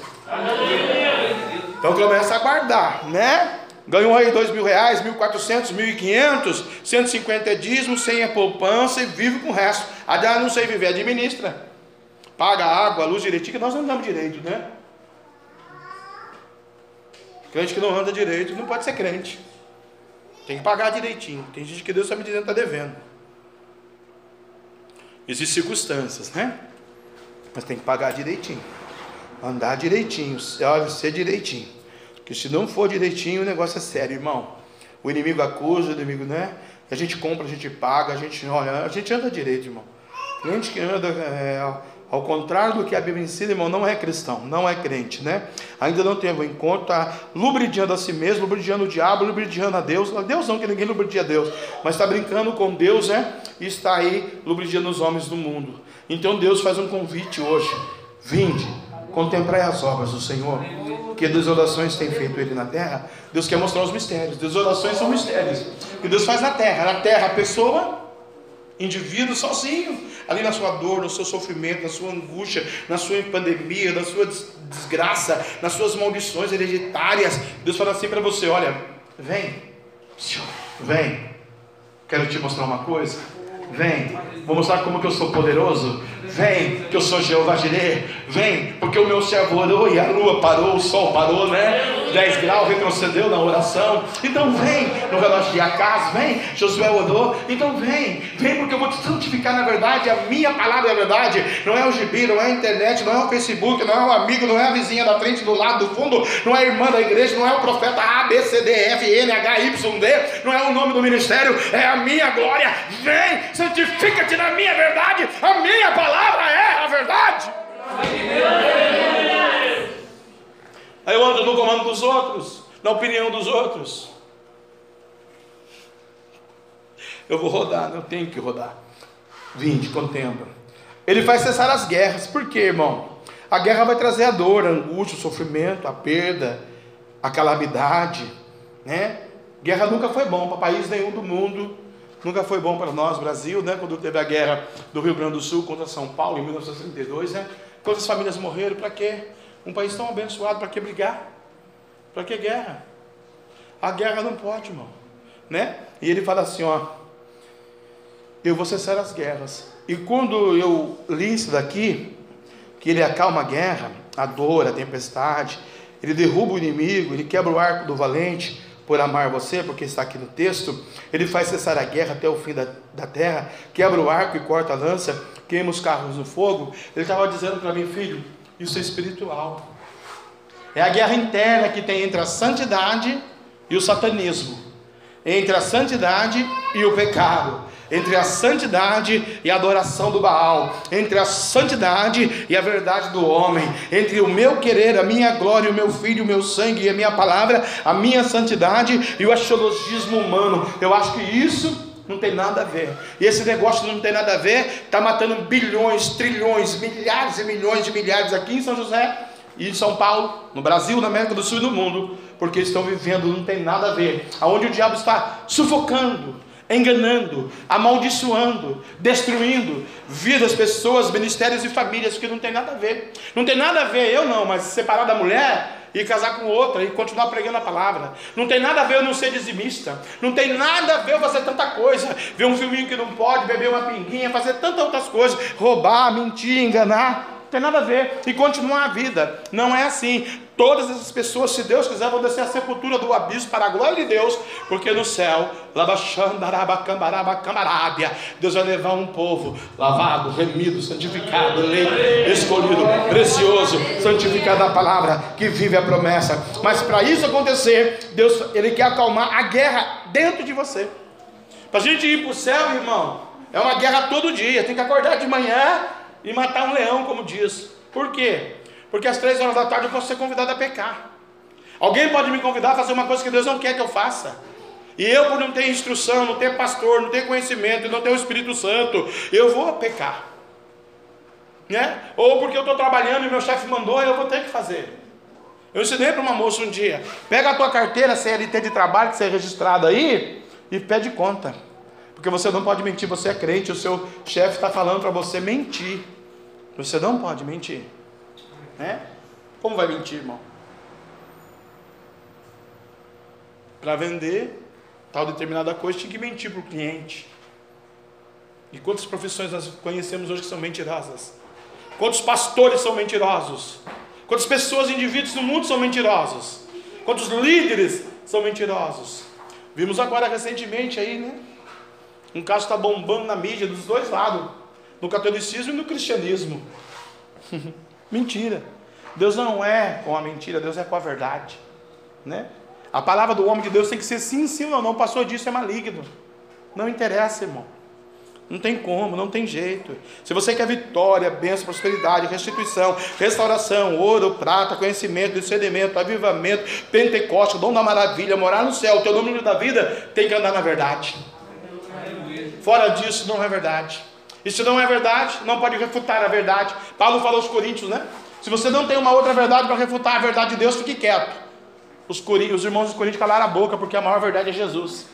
Então começa a guardar, né? Ganhou aí dois mil reais, mil quatrocentos, mil e quinhentos, cento e cinquenta dízimos, sem a poupança e vive com o resto. Ah, não sei viver, administra. Paga a água, a luz direitinho, que nós não damos direito, né? Crente que não anda direito não pode ser crente. Tem que pagar direitinho. Tem gente que Deus está me dizendo que está devendo. Existem circunstâncias, né? Mas tem que pagar direitinho. Andar direitinho, olha, ser direitinho. Porque se não for direitinho, o negócio é sério, irmão. O inimigo acusa, o inimigo, né? A gente compra, a gente paga, a gente olha, a gente anda direito, irmão. Gente que anda é, ao contrário do que a Bíblia ensina, irmão, não é cristão, não é crente, né? Ainda não teve um encontro, está lubridiando a si mesmo, lubridiando o diabo, lubridiando a Deus. Deus não, que ninguém lubridia a Deus, mas está brincando com Deus, né? E está aí lubridiando os homens do mundo. Então Deus faz um convite hoje: vinde, contemplai as obras do Senhor, que desolações tem feito ele na terra. Deus quer mostrar os mistérios. Desolações são mistérios que Deus faz na terra. Na terra, a pessoa, indivíduo sozinho, ali na sua dor, no seu sofrimento, na sua angústia, na sua pandemia, na sua desgraça, nas suas maldições hereditárias. Deus fala assim para você: olha, vem, vem, quero te mostrar uma coisa. Vem, vou mostrar como que eu sou poderoso. Vem, que eu sou Jeová Jireh. Vem, porque o meu servo orou e a lua parou, o sol parou, né? 10 graus retrocedeu na oração. Então vem no relógio de Acas, vem. Josué orou. Então vem, vem, porque eu vou te santificar na verdade. A minha palavra é a verdade. Não é o gibi, não é a internet, não é o Facebook, não é o amigo, não é a vizinha da frente, do lado, do fundo, não é a irmã da igreja, não é o profeta A, B, C, D, F, N, H, Y, D, não é o nome do ministério, é a minha glória. Vem, santifica-te na minha verdade. A minha palavra palavra é a verdade. Aí eu ando no comando dos outros, na opinião dos outros. Eu vou rodar, eu tenho que rodar. Vinde, contempla. Ele faz cessar as guerras. Por quê, irmão? A guerra vai trazer a dor, a angústia, o sofrimento, a perda, a calamidade, né? Guerra nunca foi bom para país nenhum do mundo. Nunca foi bom para nós, Brasil, né? Quando teve a guerra do Rio Grande do Sul contra São Paulo em 1932, né? Quantas famílias morreram? Para quê? Um país tão abençoado, para que brigar? Para que guerra? A guerra não pode, irmão, né? E ele fala assim, ó, eu vou cessar as guerras. E quando eu li isso daqui, que ele acalma a guerra, a dor, a tempestade, ele derruba o inimigo, ele quebra o arco do valente, por amar você, porque está aqui no texto, ele faz cessar a guerra até o fim da, da terra, quebra o arco e corta a lança, queima os carros no fogo. Ele estava dizendo para mim, filho, isso é espiritual. É a guerra interna que tem entre a santidade e o satanismo, entre a santidade e o pecado entre a santidade e a adoração do Baal, entre a santidade e a verdade do homem, entre o meu querer, a minha glória, o meu filho, o meu sangue e a minha palavra, a minha santidade e o astrologismo humano. Eu acho que isso não tem nada a ver. E esse negócio não tem nada a ver, está matando bilhões, trilhões, milhares e milhões de milhares aqui em São José e em São Paulo, no Brasil, na América do Sul e no mundo, porque estão vivendo, não tem nada a ver. Aonde o diabo está sufocando, enganando, amaldiçoando, destruindo vidas, pessoas, ministérios e famílias, que não tem nada a ver. Não tem nada a ver, eu não, mas separar da mulher, e casar com outra e continuar pregando a palavra. Não tem nada a ver eu não ser dizimista. Não tem nada a ver eu fazer tanta coisa. Ver um filminho que não pode, beber uma pinguinha, fazer tantas outras coisas, roubar, mentir, enganar. Não tem nada a ver. E continuar a vida. Não é assim. Todas essas pessoas, se Deus quiser, vão descer a sepultura do abismo para a glória de Deus, porque no céu, Deus vai levar um povo lavado, remido, santificado, eleito, escolhido, precioso, santificado na palavra, que vive a promessa. Mas para isso acontecer, Deus ele quer acalmar a guerra dentro de você. Para a gente ir para o céu, irmão, é uma guerra todo dia. Tem que acordar de manhã e matar um leão, como diz. Por quê? Porque às três horas da tarde eu posso ser convidado a pecar. Alguém pode me convidar a fazer uma coisa que Deus não quer que eu faça. E eu, por não ter instrução, não ter pastor, não ter conhecimento, não ter o Espírito Santo, eu vou pecar. Né? Ou porque eu estou trabalhando e meu chefe mandou, eu vou ter que fazer. Eu ensinei para uma moça um dia: pega a tua carteira CLT de trabalho que você é registrado aí e pede conta. Porque você não pode mentir, você é crente, o seu chefe está falando para você mentir. Você não pode mentir. Né? Como vai mentir, irmão? Para vender tal determinada coisa, tinha que mentir para o cliente. E quantas profissões nós conhecemos hoje que são mentirosas? Quantos pastores são mentirosos? Quantas pessoas, indivíduos no mundo são mentirosos? Quantos líderes são mentirosos? Vimos agora recentemente aí, né? Um caso está bombando na mídia dos dois lados, no catolicismo e no cristianismo. Mentira. Deus não é com a mentira, Deus é com a verdade. Né? A palavra do homem de Deus tem que ser sim, sim ou não. Passou disso é maligno. Não interessa, irmão. Não tem como, não tem jeito. Se você quer vitória, bênção, prosperidade, restituição, restauração, ouro, prata, conhecimento, discernimento, avivamento, Pentecoste, dom da maravilha, morar no céu, o teu nome da vida, tem que andar na verdade. Fora disso, não é verdade. Se não é verdade, não pode refutar a verdade. Paulo falou aos Coríntios, né? Se você não tem uma outra verdade para refutar a verdade de Deus, fique quieto. Os, os irmãos dos Coríntios calaram a boca, porque a maior verdade é Jesus.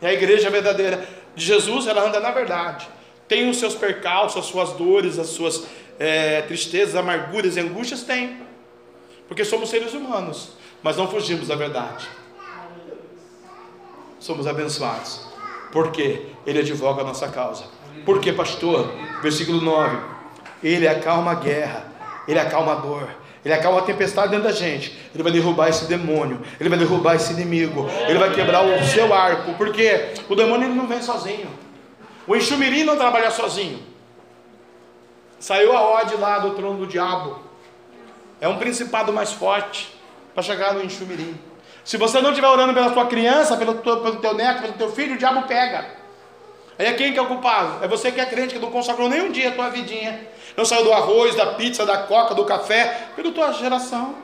E a igreja verdadeira de Jesus, ela anda na verdade. Tem os seus percalços, as suas dores, as suas é, tristezas, amarguras e angústias? Tem. Porque somos seres humanos, mas não fugimos da verdade. Somos abençoados. Porque Ele advoga a nossa causa. Por que, pastor? Versículo 9 ele acalma a guerra, Ele acalma a dor, Ele acalma a tempestade dentro da gente. Ele vai derrubar esse demônio, Ele vai derrubar esse inimigo, Ele vai quebrar o seu arco, porque o demônio ele não vem sozinho. O enxumirim não trabalha sozinho. Saiu a ode lá do trono do diabo. É um principado mais forte para chegar no enxumirim. Se você não estiver orando pela tua criança, pelo teu, pelo teu neto, pelo teu filho, o diabo pega. Aí é quem que é o culpado? É você que é crente, que não consagrou nem um dia a tua vidinha. Não saiu do arroz, da pizza, da coca, do café, pela tua geração.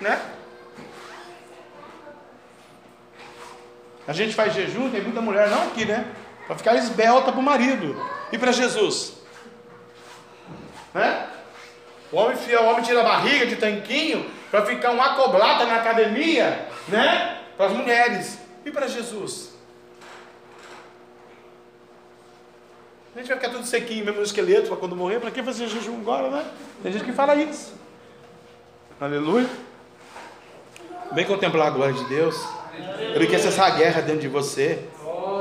Né? A gente faz jejum, tem muita mulher não aqui, né? Para ficar esbelta para o marido. E para Jesus? Né? O homem fiel, o homem tira a barriga de tanquinho para ficar um acoblata na academia, né? Para as mulheres. E para Jesus? A gente vai ficar tudo sequinho mesmo no esqueleto para quando morrer. Para que fazer jejum agora, né? Tem gente que fala isso. Aleluia. Vem contemplar a glória de Deus. Ele quer cessar a guerra dentro de você.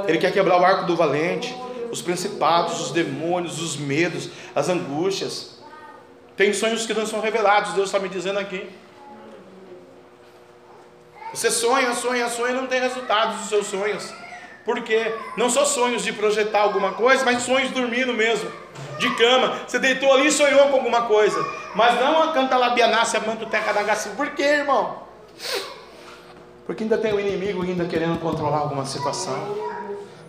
Ele quer quebrar o arco do valente, os principados, os demônios, os medos, as angústias. Tem sonhos que não são revelados, Deus está me dizendo aqui. Você sonha, sonha, sonha não tem resultados dos seus sonhos. Porque não são sonhos de projetar alguma coisa, mas sonhos dormindo mesmo, de cama. Você deitou ali e sonhou com alguma coisa. Mas não a canta labianácia, manto teca da gacinha. Por quê, irmão? Porque ainda tem o um inimigo ainda querendo controlar alguma situação.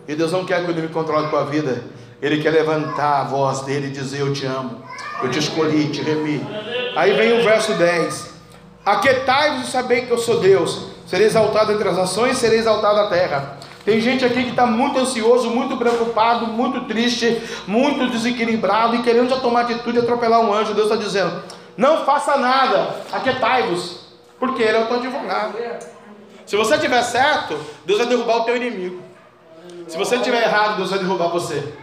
E Deus não quer que o inimigo controle a vida. Ele quer levantar a voz dele e dizer: Eu te amo, eu te escolhi, te remi. Aí vem o verso 10: Aquetai-vos e sabei que eu sou Deus serei exaltado entre as nações, serei exaltado na terra. Tem gente aqui que está muito ansioso, muito preocupado, muito triste, muito desequilibrado e querendo já tomar atitude e atropelar um anjo. Deus está dizendo: não faça nada, aquietai-vos, porque Ele é o teu advogado. Se você estiver certo, Deus vai derrubar o teu inimigo. Se você estiver errado, Deus vai derrubar você.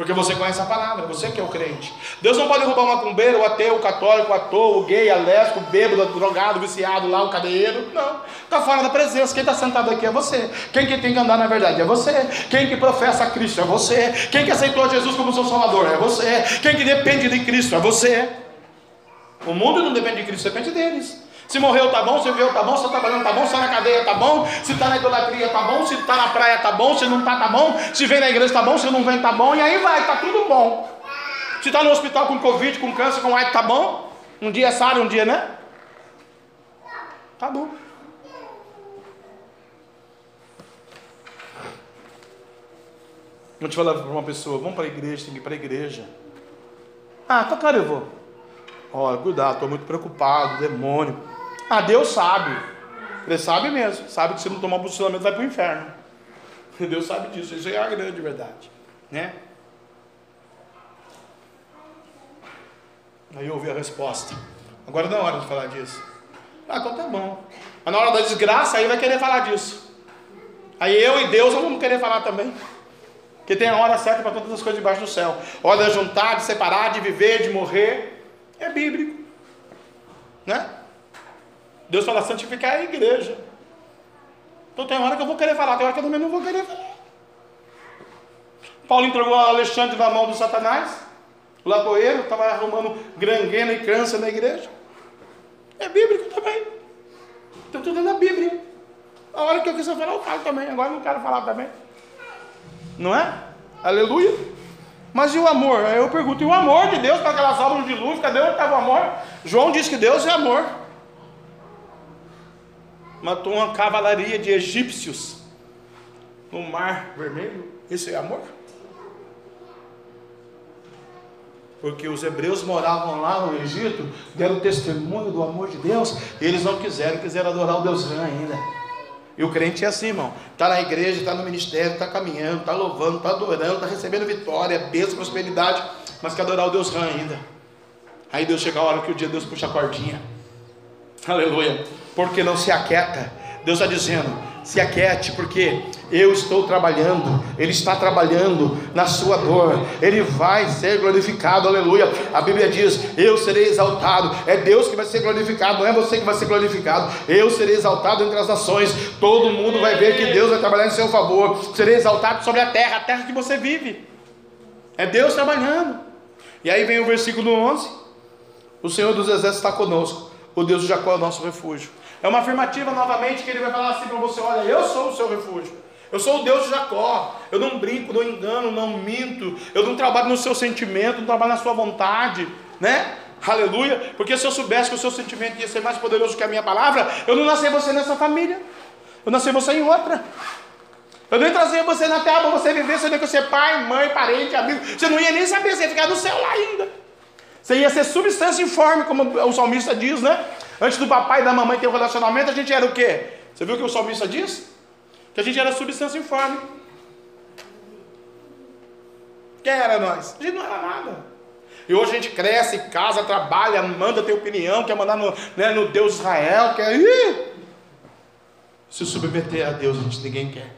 Porque você conhece a palavra, você que é o crente. Deus não pode roubar um macumbeiro, o ateu, o católico, o ator, o gay, a lésbico, o bêbado, o drogado, o viciado lá, o cadeiro. Não. Está fora da presença. Quem está sentado aqui é você. Quem que tem que andar na verdade é você. Quem que professa Cristo é você. Quem que aceitou Jesus como seu Salvador é você. Quem que depende de Cristo é você. O mundo não depende de Cristo, depende deles. Se morreu, tá bom. Se viveu, tá bom. Se está trabalhando, tá bom. Se está na cadeia, tá bom. Se está na idolatria, tá bom. Se está na praia, tá bom. Se não está, tá bom. Se vem na igreja, tá bom. Se não vem, tá bom. E aí vai, tá tudo bom. Se está no hospital com Covid, com câncer, com AIDS, tá bom. Um dia é Sara, um dia, né? Tá bom. Vou te falar para uma pessoa, vamos para a igreja, tem que ir para a igreja. Ah, tá claro, eu vou. Olha, cuidado, estou muito preocupado, demônio. Ah, Deus sabe. Ele sabe mesmo. Sabe que se não tomar posicionamento vai para o inferno. Deus sabe disso. Isso é a grande verdade. Né? Aí eu ouvi a resposta. Agora não é hora de falar disso. Ah, então tá bom. Mas na hora da desgraça, aí vai querer falar disso. Aí eu e Deus vamos querer falar também. Porque tem a hora certa para todas as coisas debaixo do céu. Hora de juntar, de separar, de viver, de morrer. É bíblico. Né? Deus fala santificar a igreja. Então tem hora que eu vou querer falar, tem hora que eu também não vou querer falar. Paulo entregou Alexandre na mão do Satanás. O latoeiro estava arrumando granguena e câncer na igreja. É bíblico também. Então tudo é na Bíblia. A hora que eu quiser falar, eu falo também. Agora eu não quero falar também. Não é? Aleluia. Mas e o amor? Aí eu pergunto, e o amor de Deus para aquelas obras de luz? Cadê onde estava o amor? João diz que Deus é amor matou uma cavalaria de egípcios no mar vermelho. Isso é amor? Porque os hebreus moravam lá no Egito, deram testemunho do amor de Deus, e eles não quiseram, quiseram adorar o Deus Rã ainda. E o crente é assim, irmão. Está na igreja, está no ministério, está caminhando, está louvando, está adorando, está recebendo vitória, bênção, prosperidade, mas quer adorar o Deus Rã ainda. Aí Deus chega a hora que o dia Deus puxa a cordinha. Aleluia. Porque não se aquieta. Deus está dizendo: se aquiete, porque eu estou trabalhando, Ele está trabalhando na sua dor, Ele vai ser glorificado, aleluia. A Bíblia diz: Eu serei exaltado, é Deus que vai ser glorificado, não é você que vai ser glorificado. Eu serei exaltado entre as nações, todo mundo vai ver que Deus vai trabalhar em seu favor. Serei exaltado sobre a terra, a terra que você vive, é Deus trabalhando. E aí vem o versículo 11: O Senhor dos Exércitos está conosco, o Deus de Jacó é o nosso refúgio. É uma afirmativa novamente que ele vai falar assim para você: olha, eu sou o seu refúgio. Eu sou o Deus de Jacó. Eu não brinco, não engano, não minto. Eu não trabalho no seu sentimento, não trabalho na sua vontade, né? Aleluia. Porque se eu soubesse que o seu sentimento ia ser mais poderoso que a minha palavra, eu não nasci você nessa família. Eu nasci você em outra. Eu nem trazia você na terra para você viver, você nem que ser pai, mãe, parente, amigo. Você não ia nem saber, você ia ficar no céu lá ainda. Você ia ser substância informe, como o salmista diz, né? Antes do papai e da mamãe ter um relacionamento, a gente era o quê? Você viu o que o salmista diz? Que a gente era substância informe. Quem era nós? A gente não era nada. E hoje a gente cresce, casa, trabalha, manda ter opinião, quer mandar no, né, no Deus Israel, quer. Ih! Se submeter a Deus, a gente ninguém quer.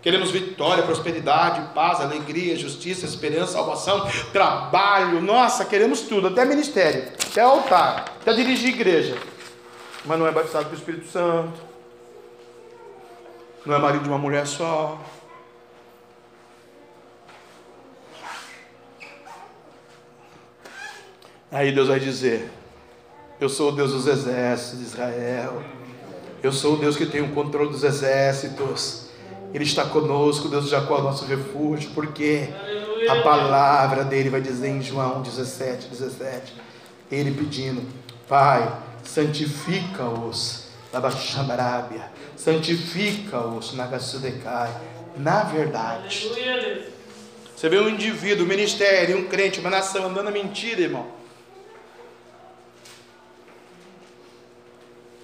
Queremos vitória, prosperidade, paz, alegria, justiça, esperança, salvação, trabalho. Nossa, queremos tudo, até ministério, até altar, até dirigir igreja. Mas não é batizado pelo Espírito Santo. Não é marido de uma mulher só. Aí Deus vai dizer: Eu sou o Deus dos exércitos de Israel. Eu sou o Deus que tem o controle dos exércitos. Ele está conosco, Deus de Jacó, nosso refúgio, porque a palavra dele vai dizer em João 17, 17, ele pedindo, Pai, santifica-os, Labachandarábia, santifica-os, Nagasudecai, na verdade. Você vê um indivíduo, um ministério, um crente, uma nação andando na mentira, irmão.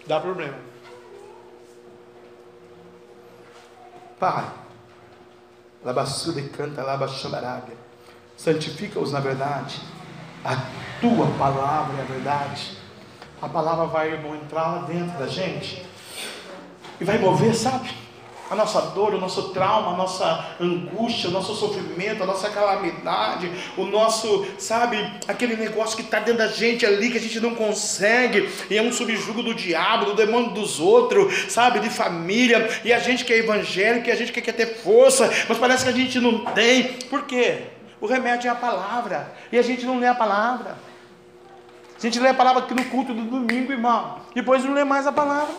Dá problema. Pai, Labassude canta Labachandarábia, santifica-os na verdade. A tua palavra é a verdade a palavra vai entrar lá dentro da gente e vai mover, sabe? a nossa dor, o nosso trauma, a nossa angústia, o nosso sofrimento, a nossa calamidade, o nosso, sabe, aquele negócio que está dentro da gente ali que a gente não consegue, e é um subjugo do diabo, do demônio dos outros, sabe, de família, e a gente que é evangélico, e a gente que quer ter força, mas parece que a gente não tem, por quê? O remédio é a palavra, e a gente não lê a palavra. A gente lê a palavra aqui no culto do domingo, irmão, depois não lê mais a palavra.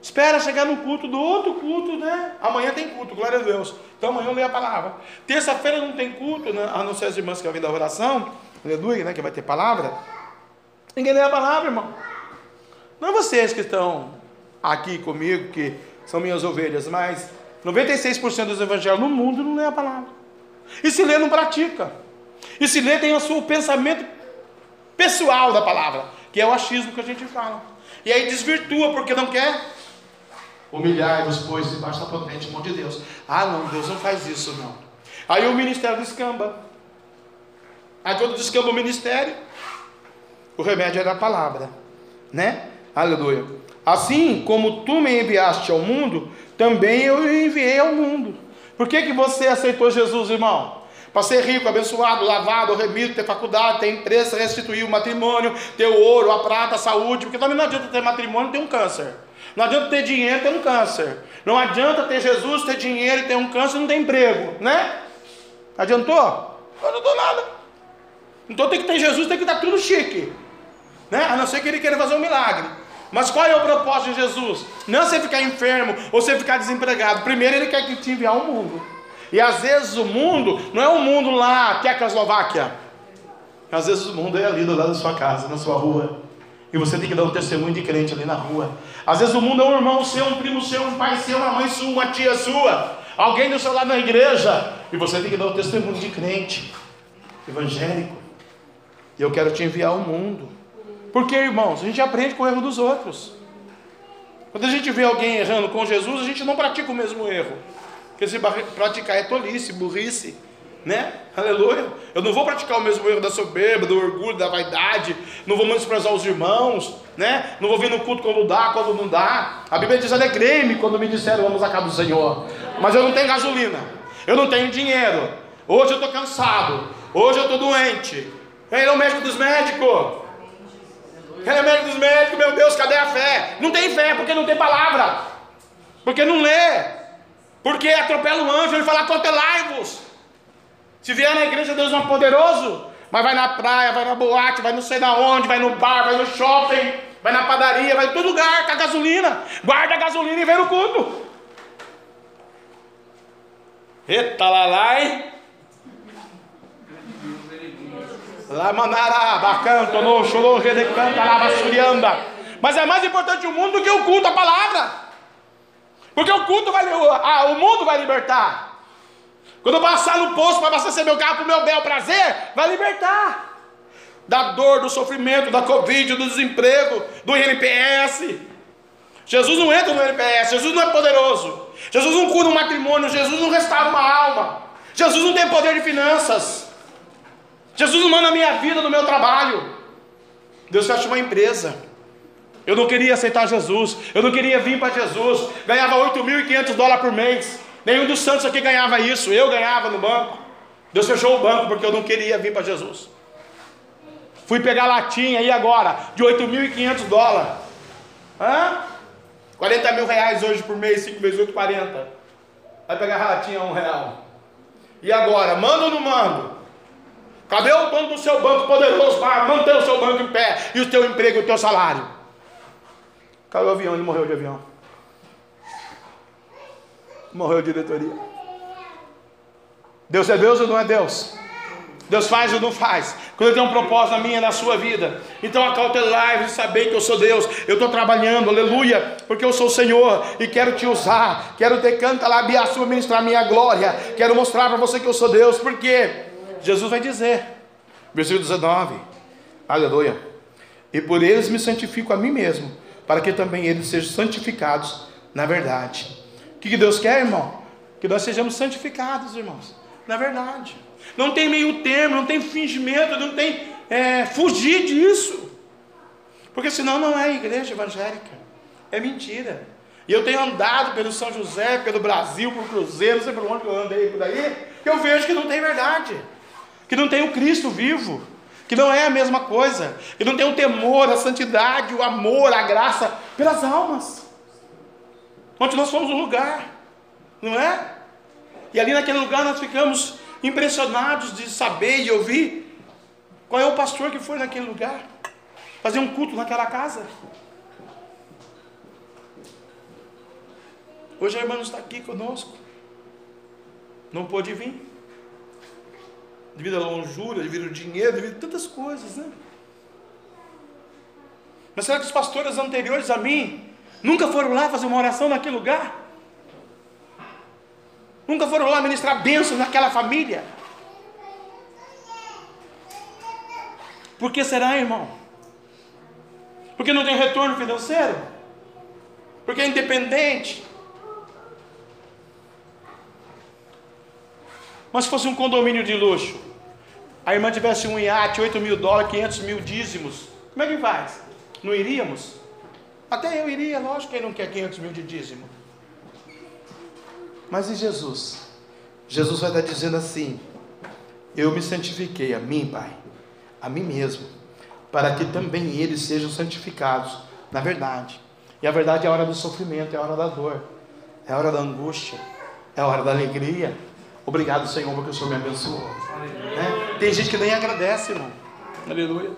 Espera chegar no culto do outro culto, né? Amanhã tem culto, glória a Deus. Então amanhã eu leio a palavra. Terça-feira não tem culto, né? a não ser as irmãs que vão vir da oração, aleluia, né? Que vai ter palavra. Ninguém lê a palavra, irmão. Não é vocês que estão aqui comigo, que são minhas ovelhas, mas 96% dos evangelhos no mundo não lê a palavra. E se lê, não pratica. E se lê, tem o seu pensamento pessoal da palavra, que é o achismo que a gente fala. E aí desvirtua porque não quer Humilhai-vos, pois, debaixo da potente mão de Deus. Ah, não, Deus não faz isso, não. Aí o ministério descamba. Aí quando descamba o ministério, o remédio era a palavra, né? Aleluia. Assim como tu me enviaste ao mundo, também eu enviei ao mundo. Por que, que você aceitou Jesus, irmão? Para ser rico, abençoado, lavado, remido, ter faculdade, ter empresa, restituir o matrimônio, ter o ouro, a prata, a saúde, porque também não adianta ter matrimônio e ter um câncer. Não adianta ter dinheiro e ter um câncer. Não adianta ter Jesus, ter dinheiro e ter um câncer e não ter emprego, né? Adiantou? Não adiantou nada. Então tem que ter Jesus, tem que estar tudo chique. Né? A não ser que ele queira fazer um milagre. Mas qual é o propósito de Jesus? Não é você ficar enfermo ou você ficar desempregado. Primeiro ele quer que te enviar ao mundo. E às vezes o mundo não é um mundo lá, Tchecoslováquia. Às vezes o mundo é ali do lado da sua casa, na sua rua. E você tem que dar um testemunho de crente ali na rua. Às vezes o mundo é um irmão seu, um primo seu, um pai seu, uma mãe sua, uma tia sua, alguém do seu lado na igreja. E você tem que dar um testemunho de crente, evangélico. E eu quero te enviar ao mundo. Porque, irmãos, a gente aprende com o erro dos outros. Quando a gente vê alguém errando com Jesus, a gente não pratica o mesmo erro. Porque se praticar é tolice, burrice né? Aleluia. Eu não vou praticar o mesmo erro da soberba, do orgulho, da vaidade. Não vou menosprezar os irmãos, né? Não vou vir no culto quando dá, quando não dá. A Bíblia diz: alegrei-me quando me disseram vamos à casa do Senhor. Mas eu não tenho gasolina, eu não tenho dinheiro. Hoje eu estou cansado, hoje eu estou doente. Ele é o médico dos médicos. Ele é o médico dos médicos, meu Deus, cadê a fé? Não tem fé porque não tem palavra, porque não lê, porque atropela o anjo e fala: Atotelai-vos. Se vier na igreja, Deus é poderoso, mas vai na praia, vai na boate, vai não sei da onde, vai no bar, vai no shopping, vai na padaria, vai em todo lugar com a gasolina. Guarda a gasolina e vem no culto. Eita lá lá? Lá mandará, bacanto, no chorou, lava suriamba. Mas é mais importante o mundo do que o culto, a palavra. Porque o culto vai, ah, o mundo vai libertar. Quando eu passar no poço para abastecer meu carro para o meu bel prazer, vai libertar. Da dor, do sofrimento, da Covid, do desemprego, do INPS. Jesus não entra no INPS, Jesus não é poderoso. Jesus não cura um matrimônio, Jesus não restaura uma alma. Jesus não tem poder de finanças. Jesus não manda a minha vida no meu trabalho. Deus fecha uma empresa. Eu não queria aceitar Jesus, eu não queria vir para Jesus, ganhava 8.500 dólares por mês. Nenhum dos santos aqui ganhava isso. Eu ganhava no banco. Deus fechou o banco porque eu não queria vir para Jesus. Fui pegar latinha e agora? De 8.500 dólares. Hã? 40 mil reais hoje por mês, 5 vezes 8, 40. Vai pegar a latinha um real. E agora? Manda ou não mando? Cadê o dono do seu banco poderoso para manter o seu banco em pé? E o teu emprego e o teu salário? Caiu o avião, ele morreu de avião morreu a diretoria. Deus é Deus ou não é Deus? Deus faz ou não faz? Quando tem um propósito na minha, na sua vida. Então acautelai e saber que eu sou Deus. Eu estou trabalhando, aleluia, porque eu sou o Senhor e quero te usar. Quero ter canta lá, sua ministrar minha glória. Quero mostrar para você que eu sou Deus, porque Jesus vai dizer, versículo 19, aleluia. E por eles me santifico a mim mesmo, para que também eles sejam santificados na verdade. O que Deus quer, irmão? Que nós sejamos santificados, irmãos. Na verdade. Não tem meio termo, não tem fingimento, não tem é, fugir disso. Porque senão não é igreja evangélica. É mentira. E eu tenho andado pelo São José, pelo Brasil, pelo Cruzeiro, não sei por onde eu andei por aí, que eu vejo que não tem verdade, que não tem o Cristo vivo, que não é a mesma coisa, que não tem o temor, a santidade, o amor, a graça pelas almas. Onde nós fomos um lugar, não é? E ali naquele lugar nós ficamos impressionados de saber e ouvir qual é o pastor que foi naquele lugar, fazer um culto naquela casa. Hoje a irmã não está aqui conosco. Não pôde vir. Devido à longura, devido ao dinheiro, devido a tantas coisas, né? Mas será que os pastores anteriores a mim nunca foram lá fazer uma oração naquele lugar? Nunca foram lá ministrar bênçãos naquela família? Por que será, irmão? Porque não tem retorno financeiro? Porque é independente? Mas se fosse um condomínio de luxo, a irmã tivesse um iate, 8 mil dólares, 500 mil dízimos, como é que faz? Não iríamos? Até eu iria, lógico, quem não quer 500 mil de dízimo. Mas e Jesus? Jesus vai estar dizendo assim: Eu me santifiquei a mim, Pai, a mim mesmo, para que também eles sejam santificados na verdade. E a verdade é a hora do sofrimento, é a hora da dor, é a hora da angústia, é a hora da alegria. Obrigado, Senhor, porque o Senhor me abençoou. Né? Tem gente que nem agradece, irmão. Aleluia.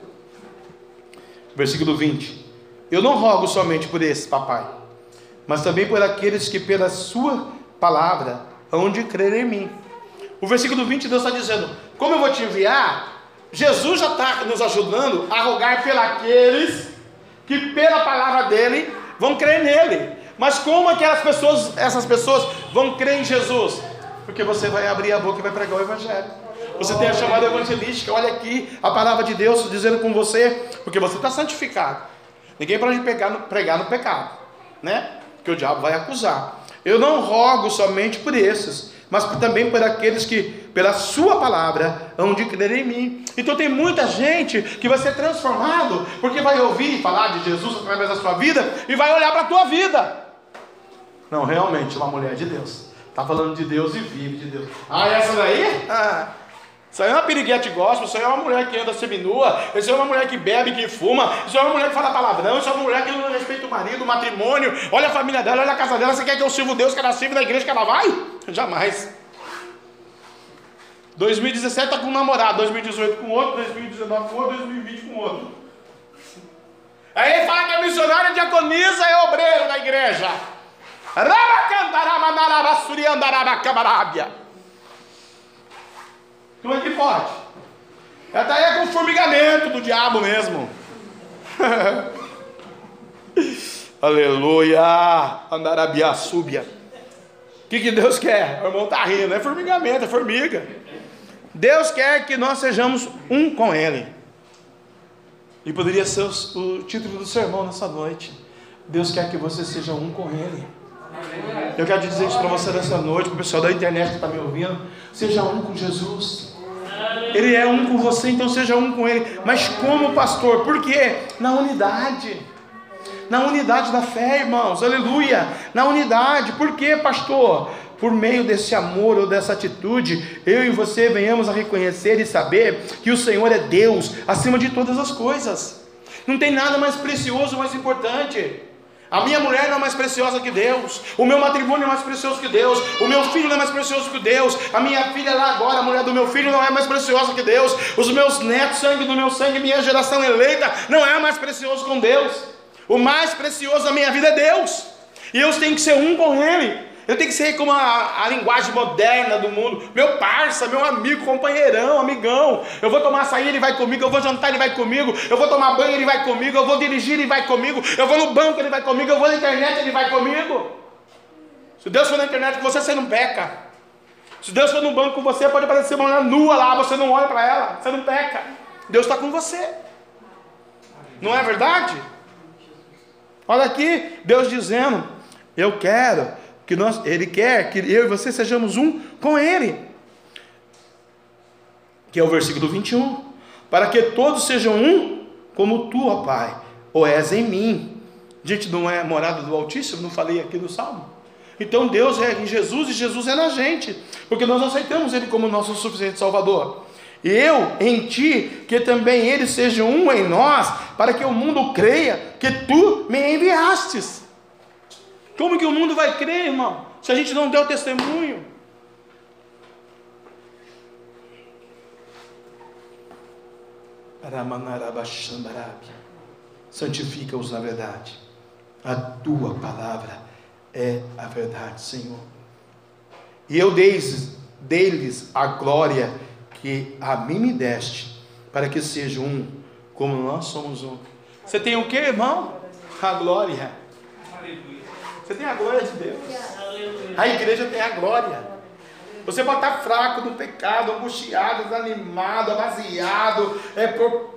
Versículo 20. Eu não rogo somente por esse, papai, mas também por aqueles que pela sua palavra hão de crer em mim. O versículo 20, Deus está dizendo: Como eu vou te enviar, Jesus já está nos ajudando a rogar pelos que pela palavra dele vão crer nele. Mas como aquelas pessoas, essas pessoas vão crer em Jesus? Porque você vai abrir a boca e vai pregar o Evangelho. Você tem a chamada evangelística, olha aqui a palavra de Deus dizendo com você, porque você está santificado. Ninguém pode pegar no, pregar no pecado, né? Que o diabo vai acusar. Eu não rogo somente por esses, mas também por aqueles que, pela sua palavra, hão de crer em mim. Então tem muita gente que vai ser transformado, porque vai ouvir falar de Jesus através da sua vida e vai olhar para a tua vida. Não, realmente, uma mulher de Deus. Está falando de Deus e vive de Deus. Ah, essa daí? Ah, isso aí é uma piriguete gospel, isso aí é uma mulher que anda seminua, isso aí é uma mulher que bebe, que fuma, isso aí é uma mulher que fala palavrão, isso é uma mulher que não respeita o marido, o matrimônio, olha a família dela, olha a casa dela, você quer que eu sirva Deus, que ela sirva na igreja que ela vai? Jamais. 2017 está com um namorado, 2018 com outro, 2019 com outro, 2020 com outro. Aí fala que é missionário, diaconisa, é obreiro da igreja. Como é que pode? Está aí com formigamento do diabo mesmo. Aleluia! Andarabia súbia. O que, que Deus quer? O irmão está rindo, é formigamento, é formiga. Deus quer que nós sejamos um com Ele. E poderia ser o título do sermão nessa noite. Deus quer que você seja um com Ele. Eu quero dizer isso para você nessa noite, para o pessoal da internet que está me ouvindo. Seja um com Jesus. Ele é um com você, então seja um com Ele. Mas como pastor? Por quê? Na unidade. Na unidade da fé, irmãos. Aleluia. Na unidade. Por quê, pastor? Por meio desse amor ou dessa atitude, eu e você venhamos a reconhecer e saber que o Senhor é Deus acima de todas as coisas. Não tem nada mais precioso, mais importante. A minha mulher não é mais preciosa que Deus. O meu matrimônio é mais precioso que Deus. O meu filho não é mais precioso que Deus. A minha filha lá agora, a mulher do meu filho, não é mais preciosa que Deus. Os meus netos, sangue do meu sangue, minha geração eleita, não é mais precioso com Deus. O mais precioso da minha vida é Deus. E eu tenho que ser um com Ele. Eu tenho que ser como a, a, linguagem moderna do mundo. Meu parça, meu amigo, companheirão, amigão. Eu vou tomar açaí, ele vai comigo. Eu vou jantar, ele vai comigo. Eu vou tomar banho, ele vai comigo. Eu vou dirigir, ele vai comigo. Eu vou no banco, ele vai comigo. Eu vou na internet, ele vai comigo. Se Deus for na internet com você, você não peca. Se Deus for no banco com você, pode aparecer uma mulher nua lá, você não olha para ela, você não peca. Deus está com você. Não é verdade? Olha aqui, Deus dizendo: Eu quero que nós, Ele quer que eu e você sejamos um com Ele. Que é o versículo 21. Para que todos sejam um, como tu, ó Pai, ou és em mim, gente não é morada do Altíssimo, não falei aqui no Salmo? Então Deus é em Jesus e Jesus é na gente, porque nós aceitamos Ele como nosso suficiente Salvador. Eu em ti, que também Ele seja um em nós, para que o mundo creia que tu me enviastes. Como que o mundo vai crer, irmão, se a gente não der o testemunho? Santifica-os na verdade. A tua palavra é a verdade, Senhor. E eu dei-lhes a glória que a mim me deste, para que seja um, como nós somos um. Você tem o que, irmão? A glória. Você tem a glória de Deus. A igreja tem a glória. Você pode estar fraco no pecado, angustiado, desanimado, amaziado, é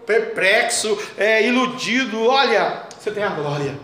perplexo, é iludido. Olha, você tem a glória.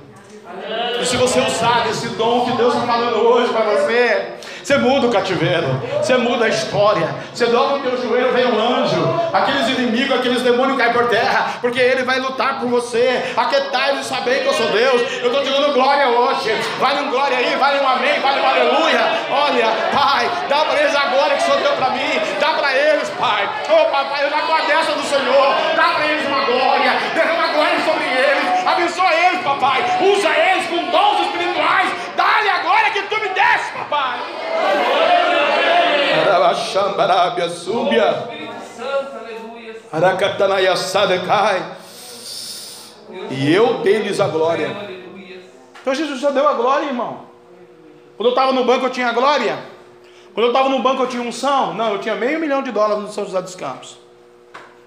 E se você usar esse dom que Deus está falando hoje para você, você muda o cativeiro, você muda a história, você dobra o teu joelho, vem um anjo, aqueles inimigos, aqueles demônios caem por terra, porque ele vai lutar por você. Aquetai e saber que eu sou Deus. Eu estou te dando glória hoje. Vale um glória aí, vale um amém, vale um aleluia. Olha, Pai, dá para eles a glória que Senhor deu para mim, dá para eles, Pai. Oh, Pai, eu dá a dessa do Senhor, dá para eles uma glória, derrama glória sobre eles, abençoa eles, papai, usa eles com dons espirituais, dá-lhe a glória que tu papai. Arabaxambarabia, súbia. Aracatanaya Sadecai. E eu dei-lhes a glória. Então Jesus já deu a glória, irmão. Quando eu estava no banco eu tinha a glória. Quando eu estava no banco eu tinha unção. Não, eu tinha meio milhão de dólares no São José dos Campos.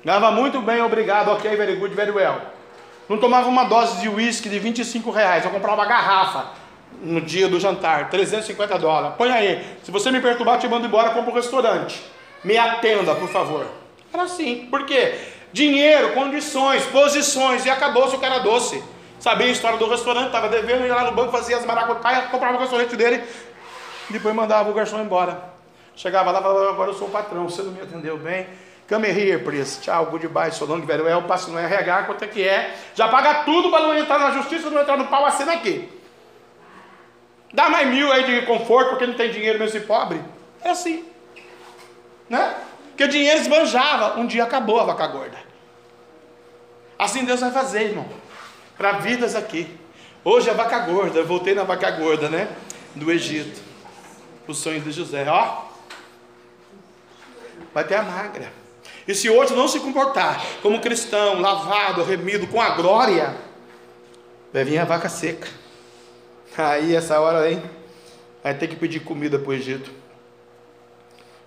Ganhava muito bem, obrigado, ok, very good, very well. Não tomava uma dose de uísque de 25 reais, eu comprava uma garrafa no dia do jantar, 350 dólares. Põe aí, se você me perturbar, eu te mando embora, compra um restaurante. Me atenda, por favor. Era assim, por quê? Dinheiro, condições, posições, e acabou-se o cara doce. Sabia a história do restaurante, estava devendo, ia lá no banco, fazia as maracutaias, comprava o restaurante dele, depois mandava o garçom embora. Chegava lá falava, agora eu sou o patrão, você não me atendeu bem. Come here, please. Tchau, goodbye, so long, very well. Passo no RH, quanto é que é. Já paga tudo para não entrar na justiça, não entrar no pau, assina aqui. Dá mais mil aí de conforto, porque não tem dinheiro mesmo e pobre. É assim. Né? Porque o dinheiro esbanjava. Um dia acabou a vaca gorda. Assim Deus vai fazer, irmão. Para vidas aqui. Hoje a vaca gorda, eu voltei na vaca gorda, né? Do Egito. O sonho de José, ó. Vai ter a magra. E se hoje não se comportar como cristão, lavado, remido, com a glória, vai vir a vaca seca. Aí essa hora, hein? Vai ter que pedir comida para o Egito.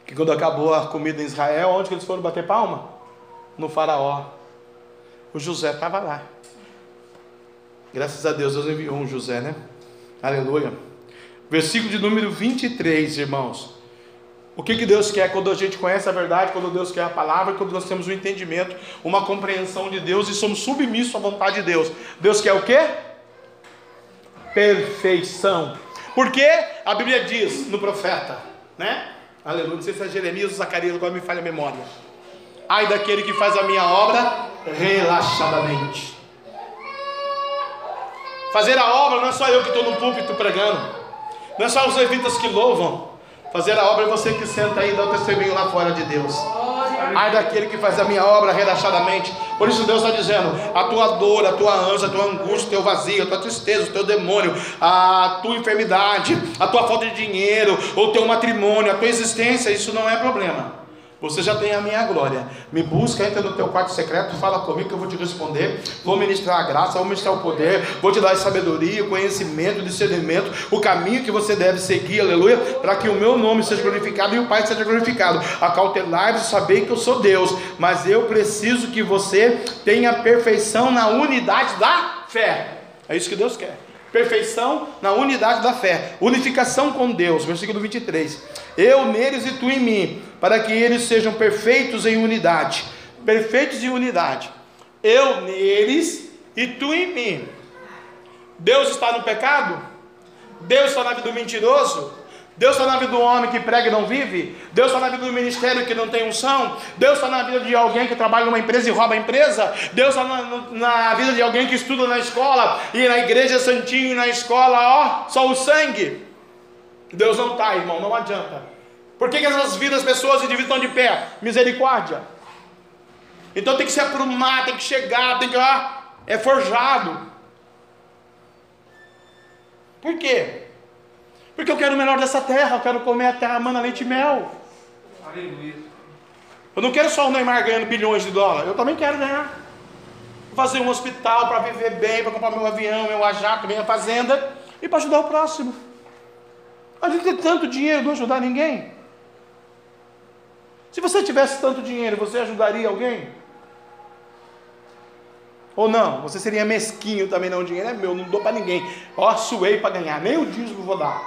Que quando acabou a comida em Israel, onde que eles foram bater palma? No faraó. O José estava lá. Graças a Deus, Deus enviou um José, né? Aleluia. Versículo de número 23, irmãos. O que, que Deus quer quando a gente conhece a verdade, quando Deus quer a palavra, quando nós temos um entendimento, uma compreensão de Deus e somos submissos à vontade de Deus. Deus quer o quê? Perfeição. Porque a Bíblia diz no profeta, né? Aleluia. Não sei se é Jeremias ou Zacarias, agora me falha a memória. Ai daquele que faz a minha obra relaxadamente. Fazer a obra não é só eu que estou no púlpito pregando, não é só os levitas que louvam. Fazer a obra é você que senta aí e dá o testemunho lá fora de Deus. Ai daquele que faz a minha obra relaxadamente. Por isso Deus está dizendo: a tua dor, a tua ânsia, a tua angústia, o teu vazio, a tua tristeza, o teu demônio, a tua enfermidade, a tua falta de dinheiro, o teu matrimônio, a tua existência, isso não é problema. Você já tem a minha glória. Me busca, entra no teu quarto secreto, fala comigo que eu vou te responder. Vou ministrar a graça, vou ministrar o poder, vou te dar sabedoria, conhecimento, discernimento, o caminho que você deve seguir, aleluia, para que o meu nome seja glorificado e o Pai seja glorificado. Acautelai-vos, saber que eu sou Deus, mas eu preciso que você tenha perfeição na unidade da fé. É isso que Deus quer perfeição na unidade da fé, unificação com Deus, versículo 23. Eu neles e tu em mim, para que eles sejam perfeitos em unidade. Perfeitos em unidade. Eu neles e tu em mim. Deus está no pecado? Deus está na vida do mentiroso? Deus está na vida do homem que prega e não vive? Deus está na vida do ministério que não tem unção? Deus está na vida de alguém que trabalha numa empresa e rouba a empresa? Deus está na, na, vida de alguém que estuda na escola e na igreja santinho e na escola, ó, só o sangue? Deus não está, irmão, não adianta. Por que, que essas vidas, pessoas indivíduos estão de pé? Misericórdia. Então tem que se aprumar, tem que chegar, tem que, ó, é forjado. Por quê? Porque eu quero o melhor dessa terra, eu quero comer a terra mana leite e mel. Aleluia. Eu não quero só o Neymar ganhando bilhões de dólares, eu também quero ganhar. Fazer um hospital para viver bem, para comprar meu avião, meu ajato, minha fazenda e para ajudar o próximo. A gente tem tanto dinheiro, não ajudar ninguém. Se você tivesse tanto dinheiro, você ajudaria alguém? Ou não? Você seria mesquinho também, não? O dinheiro é meu, não dou para ninguém. Ó, suei para ganhar, nem o dízimo vou dar.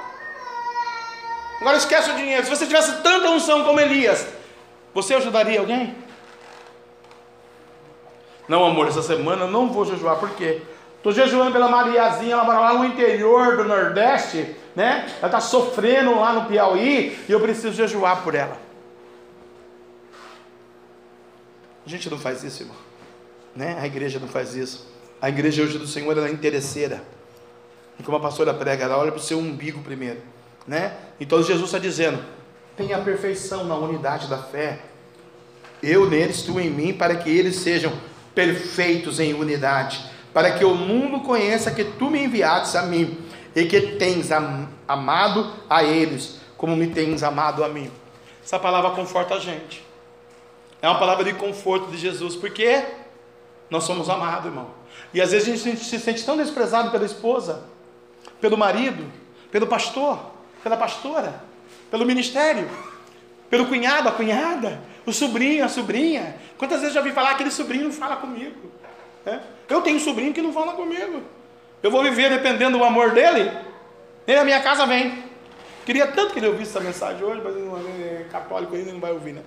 Agora esquece o dinheiro. Se você tivesse tanta unção como Elias, você ajudaria alguém? Não, amor, essa semana eu não vou jejuar, por quê? Estou jejuando pela Mariazinha, ela mora lá no interior do Nordeste, né? Ela está sofrendo lá no Piauí e eu preciso jejuar por ela. A gente não faz isso, irmão. Né? A igreja não faz isso. A igreja hoje do Senhor é interesseira. E como a pastora prega, ela olha para o seu umbigo primeiro né? Então Jesus está dizendo: tenha perfeição na unidade da fé. Eu neles, tu em mim, para que eles sejam perfeitos em unidade, para que o mundo conheça que tu me enviaste a mim e que tens amado a eles, como me tens amado a mim. Essa palavra conforta a gente. É uma palavra de conforto de Jesus, porque nós somos amados, irmão. E às vezes a gente se sente tão desprezado pela esposa, pelo marido, pelo pastor, pela pastora, pelo ministério, pelo cunhado, a cunhada, o sobrinho, a sobrinha. Quantas vezes eu já vi falar aquele sobrinho não fala comigo? É? Eu tenho um sobrinho que não fala comigo. Eu vou viver dependendo do amor dele. Nem na minha casa vem. Queria tanto que ele ouvisse essa mensagem hoje, mas não é católico ainda não vai ouvir, né?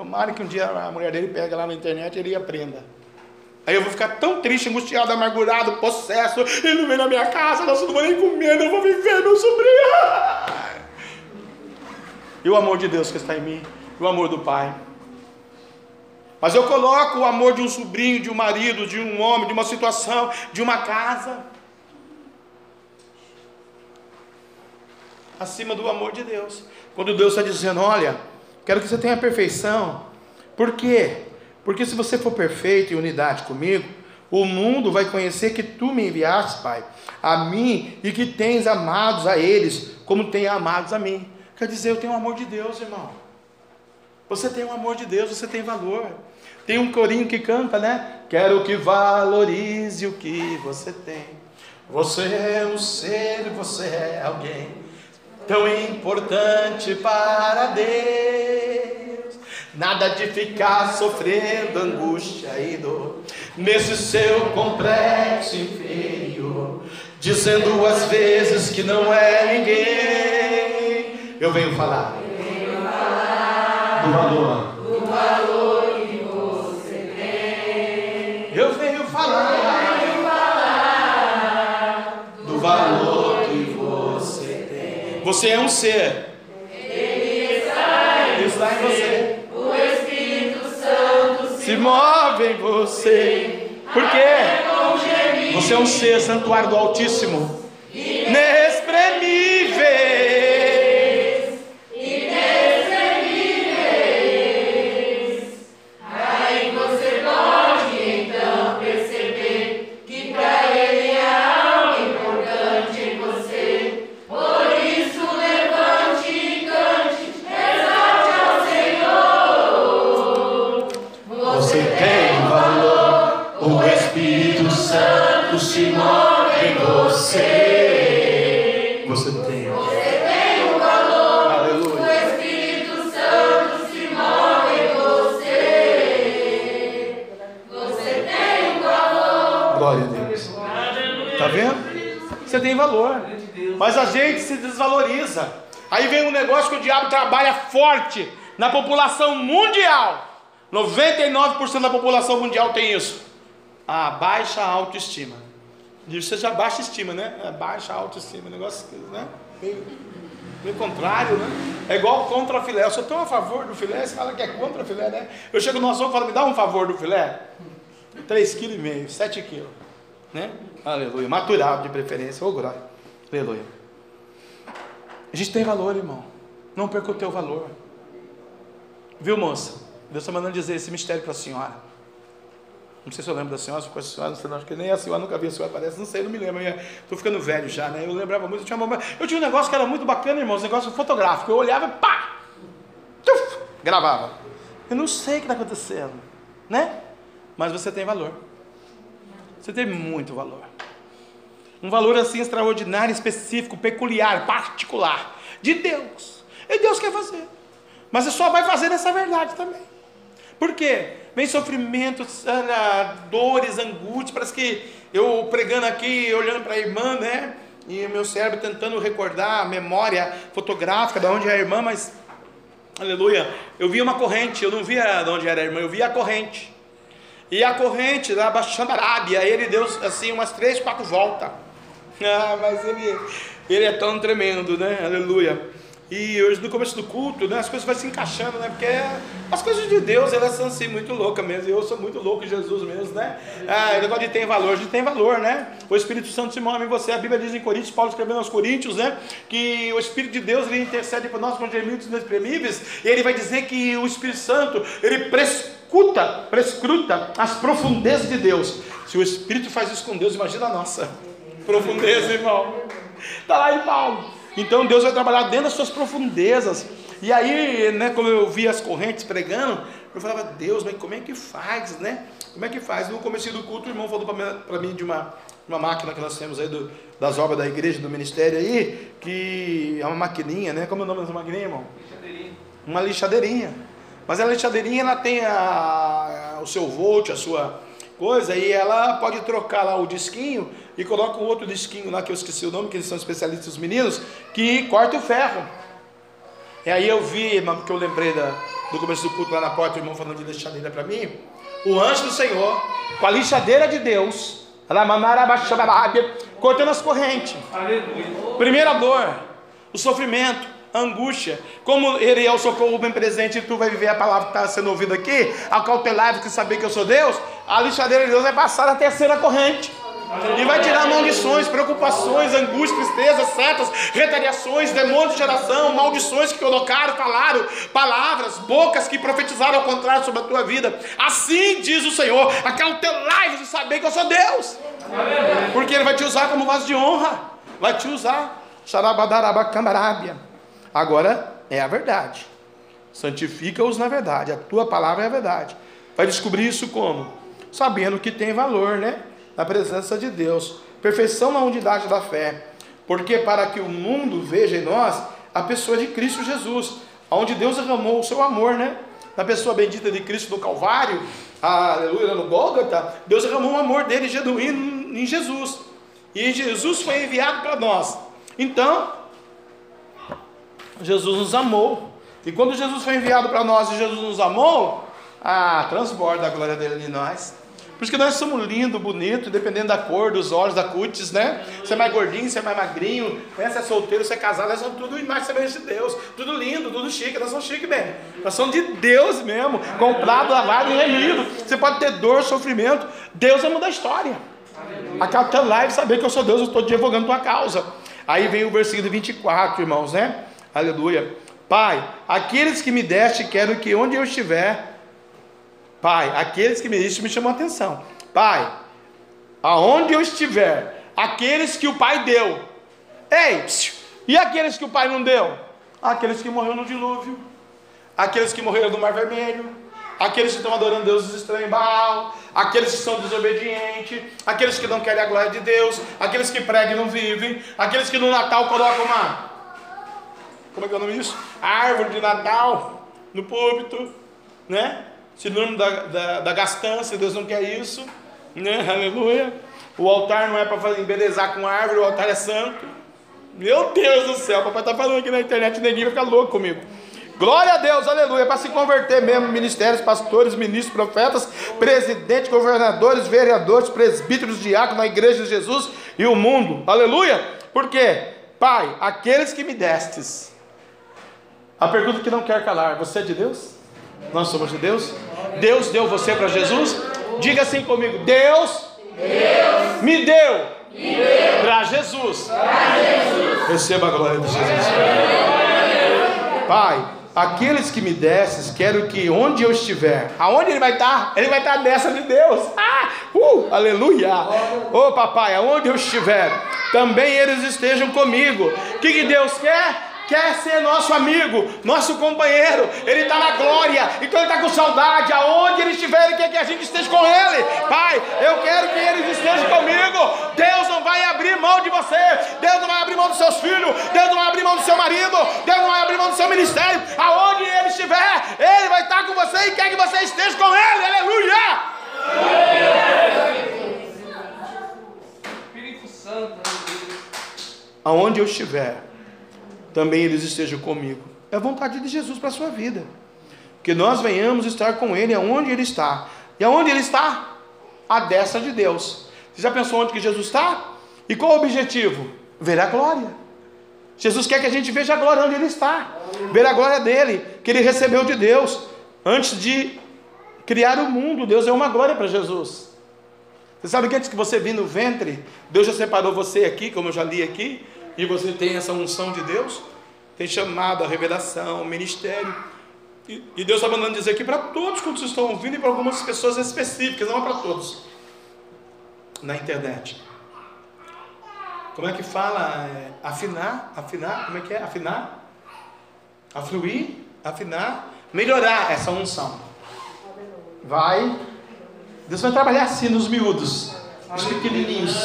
Tomara que um dia a mulher dele pega lá na internet e ele aprenda. Aí eu vou ficar tão triste, angustiado, amargurado, possesso. Ele não vem na minha casa, nós não vamos nem comer, eu vou viver, meu sobrinho. E o amor de Deus que está em mim, e o amor do Pai. Mas eu coloco o amor de um sobrinho, de um marido, de um homem, de uma situação, de uma casa, acima do amor de Deus. Quando Deus está dizendo: Olha, quero que você tenha perfeição. Por quê? Porque se você for perfeito em unidade comigo, o mundo vai conhecer que tu me enviaste, Pai, a mim e que tens amados a eles, como tem amados a mim. Quer dizer, eu tenho o amor de Deus, irmão. Você tem o amor de Deus, você tem valor. Tem um corinho que canta, né? Quero que valorize o que você tem. Você é um ser, você é alguém tão importante para Deus. Nada de ficar sofrendo angústia e dor nesse seu complexo inferior, dizendo às vezes que não é ninguém. Eu venho falar, do valor, do valor Você é um ser. Ele está, está em você se move em você. Por quê? Você é um ser santuário do Altíssimo. Inexprimível. Na população mundial. 99% da população mundial tem isso. A baixa autoestima. E já baixa estima, né? É baixa autoestima, negócio, né? Pelo contrário, né? É igual contra filé. Eu sou tão a favor do filé, você fala que é contra filé, né? Eu chego no açougue e falo, me dá um favor do filé. 3,5 kg, 7 kg. Né? Aleluia. Maturado de preferência. Ô, glória. Aleluia. A gente tem valor, irmão. Não perca o teu valor. Viu, moça? Deus está mandando dizer esse mistério para a senhora. Não sei se eu lembro da senhora, se foi a senhora, não sei, não, acho que nem a senhora nunca vi a senhora, parece, não sei, não me lembro. Estou ficando velho já, né? Eu lembrava muito, eu tinha, uma, eu tinha um negócio que era muito bacana, irmão, um negócio fotográfico. Eu olhava e pá! Tuf, gravava. Eu não sei o que está acontecendo, né? Mas você tem valor. Você tem muito valor. Um valor assim extraordinário, específico, peculiar, particular, de Deus. E Deus quer fazer. Mas você só vai fazer nessa verdade também. Por quê? Vem sofrimentos, dores, angústias. Parece que eu pregando aqui, olhando para a irmã, né? E meu cérebro tentando recordar a memória fotográfica de onde é a irmã, mas, aleluia, eu vi uma corrente, eu não via de onde era a irmã, eu via a corrente. E a corrente lá baixando a ele deu assim umas três, quatro voltas. Ah, mas ele, ele é tão tremendo, né? Aleluia. E hoje, no começo do culto, né, as coisas vão se encaixando, né? Porque as coisas de Deus, elas são assim, muito loucas mesmo. Eu sou muito louco em Jesus mesmo, né? Ah, o negócio de tem valor, gente tem valor, né? O Espírito Santo se move em você. A Bíblia diz em Coríntios, Paulo escrevendo aos Coríntios, né? Que o Espírito de Deus, ele intercede por nós com gemidos inexprimíveis. E ele vai dizer que o Espírito Santo, ele prescuta, prescruta as profundezas de Deus. Se o Espírito faz isso com Deus, imagina a nossa profundeza, irmão. Está lá em Paulo. Então Deus vai trabalhar dentro das suas profundezas. E aí, né, como eu vi as correntes pregando, eu falava, Deus, mas como é que faz, né? Como é que faz? No começo do culto, o irmão falou para mim de uma, uma máquina que nós temos aí do, das obras da igreja, do ministério aí, que é uma maquininha, né? Como é o nome dessa maquininha, irmão? Lixadeirinha. Uma lixadeirinha. Mas a lixadeirinha, ela tem a, a, o seu volt, a sua coisa, e ela pode trocar lá o disquinho e coloca um outro disquinho lá que eu esqueci o nome, que eles são especialistas, os meninos, que corta o ferro. E aí eu vi, porque eu lembrei da, do começo do culto lá na porta, o irmão falando de lixadeira para mim, o anjo do Senhor, com a lixadeira de Deus, cortando as correntes. Primeira dor, o sofrimento, angústia. Como ele é o socorro bem presente e tu vai viver a palavra que está sendo ouvida aqui, acautelado que saber que eu sou Deus, a lixadeira de Deus vai passar a terceira corrente. E vai tirar maldições, preocupações, angústias, tristezas, setas, retaliações, demônios de geração, maldições que colocaram, falaram, palavras, bocas que profetizaram ao contrário sobre a tua vida. Assim diz o Senhor: acautelai-vos de saber que eu sou Deus. Porque Ele vai te usar como vaso de honra. Vai te usar. Agora é a verdade. Santifica-os na verdade. A tua palavra é a verdade. Vai descobrir isso como? Sabendo que tem valor, né? na presença de Deus. Perfeição na unidade da fé. Porque para que o mundo veja em nós a pessoa de Cristo Jesus, onde Deus derramou o seu amor, né? Na pessoa bendita de Cristo no Calvário, aleluia, no Gólgota, Deus derramou o amor dele genuíno em Jesus. E Jesus foi enviado para nós. Então, Jesus nos amou. E quando Jesus foi enviado para nós e Jesus nos amou, ah, transborda a glória dele em nós. Por isso que nós somos lindo, bonito, dependendo da cor, dos olhos, da cutis, né? Você é mais gordinho, você é mais magrinho, né? você é solteiro, você é casado, nós somos tudo mais semelhantes de Deus. Tudo lindo, tudo chique, nós somos chique mesmo. Nós somos de Deus mesmo, comprado, lavado e remido. Você pode ter dor, sofrimento, Deus é mudar a história. Aquela tua live saber que eu sou Deus, eu estou divulgando tua causa. Aí vem o versículo 24, irmãos, né? Aleluia. Pai, aqueles que me deste, quero que onde eu estiver, Pai, aqueles que me diste me chamam a atenção. Pai, aonde eu estiver, aqueles que o Pai deu. Ei, e aqueles que o Pai não deu? Aqueles que morreram no dilúvio, aqueles que morreram no Mar Vermelho, aqueles que estão adorando deuses estranhos em Baal, aqueles que são desobedientes, aqueles que não querem a glória de Deus, aqueles que pregam e não vivem, aqueles que no Natal colocam uma. Como é que é o nome disso? árvore de Natal no púlpito, né? sinônimo da, da, da gastança, Deus não quer isso, né? Aleluia. O altar não é para embelezar com árvore, o altar é santo. Meu Deus do céu, o papai está falando aqui na internet, ninguém vai ficar louco comigo. Glória a Deus, aleluia, para se converter mesmo, ministérios, pastores, ministros, profetas, presidentes, governadores, vereadores, presbíteros, diáconos na igreja de Jesus e o mundo, aleluia, por quê? Pai, aqueles que me destes. A pergunta que não quer calar: Você é de Deus? Nós somos de Deus? Deus deu você para Jesus? Diga assim comigo: Deus, Deus me deu, deu para Jesus. Jesus. Receba a glória de Jesus. Pai, aqueles que me desses, quero que onde eu estiver, aonde ele vai estar? Ele vai estar dessa de Deus. Ah, uh, aleluia. Oh, papai, aonde eu estiver, também eles estejam comigo. O que, que Deus quer? Quer ser nosso amigo, nosso companheiro, ele está na glória, então ele está com saudade, aonde ele estiver, ele quer que a gente esteja com ele. Pai, eu quero que eles estejam comigo. Deus não vai abrir mão de você, Deus não vai abrir mão dos seus filhos, Deus não vai abrir mão do seu marido, Deus não vai abrir mão do seu ministério. Aonde ele estiver, ele vai estar com você e quer que você esteja com ele. Aleluia! Espírito Santo, aonde eu estiver também eles estejam comigo. É a vontade de Jesus para a sua vida. Que nós venhamos estar com Ele aonde Ele está. E aonde Ele está? A destra de Deus. Você já pensou onde que Jesus está? E qual o objetivo? Ver a glória. Jesus quer que a gente veja a glória onde Ele está. Ver a glória dele, que Ele recebeu de Deus. Antes de criar o mundo, Deus é uma glória para Jesus. Você sabe que antes que você vir no ventre, Deus já separou você aqui, como eu já li aqui, e você tem essa unção de Deus, tem chamado a revelação, ministério. E, e Deus está mandando dizer aqui para todos quantos estão ouvindo e para algumas pessoas específicas, não é para todos. Na internet. Como é que fala? É, afinar? Afinar? Como é que é? Afinar? Afluir? Afinar? Melhorar essa unção. Vai. Deus vai trabalhar assim nos miúdos, nos pequenininhos,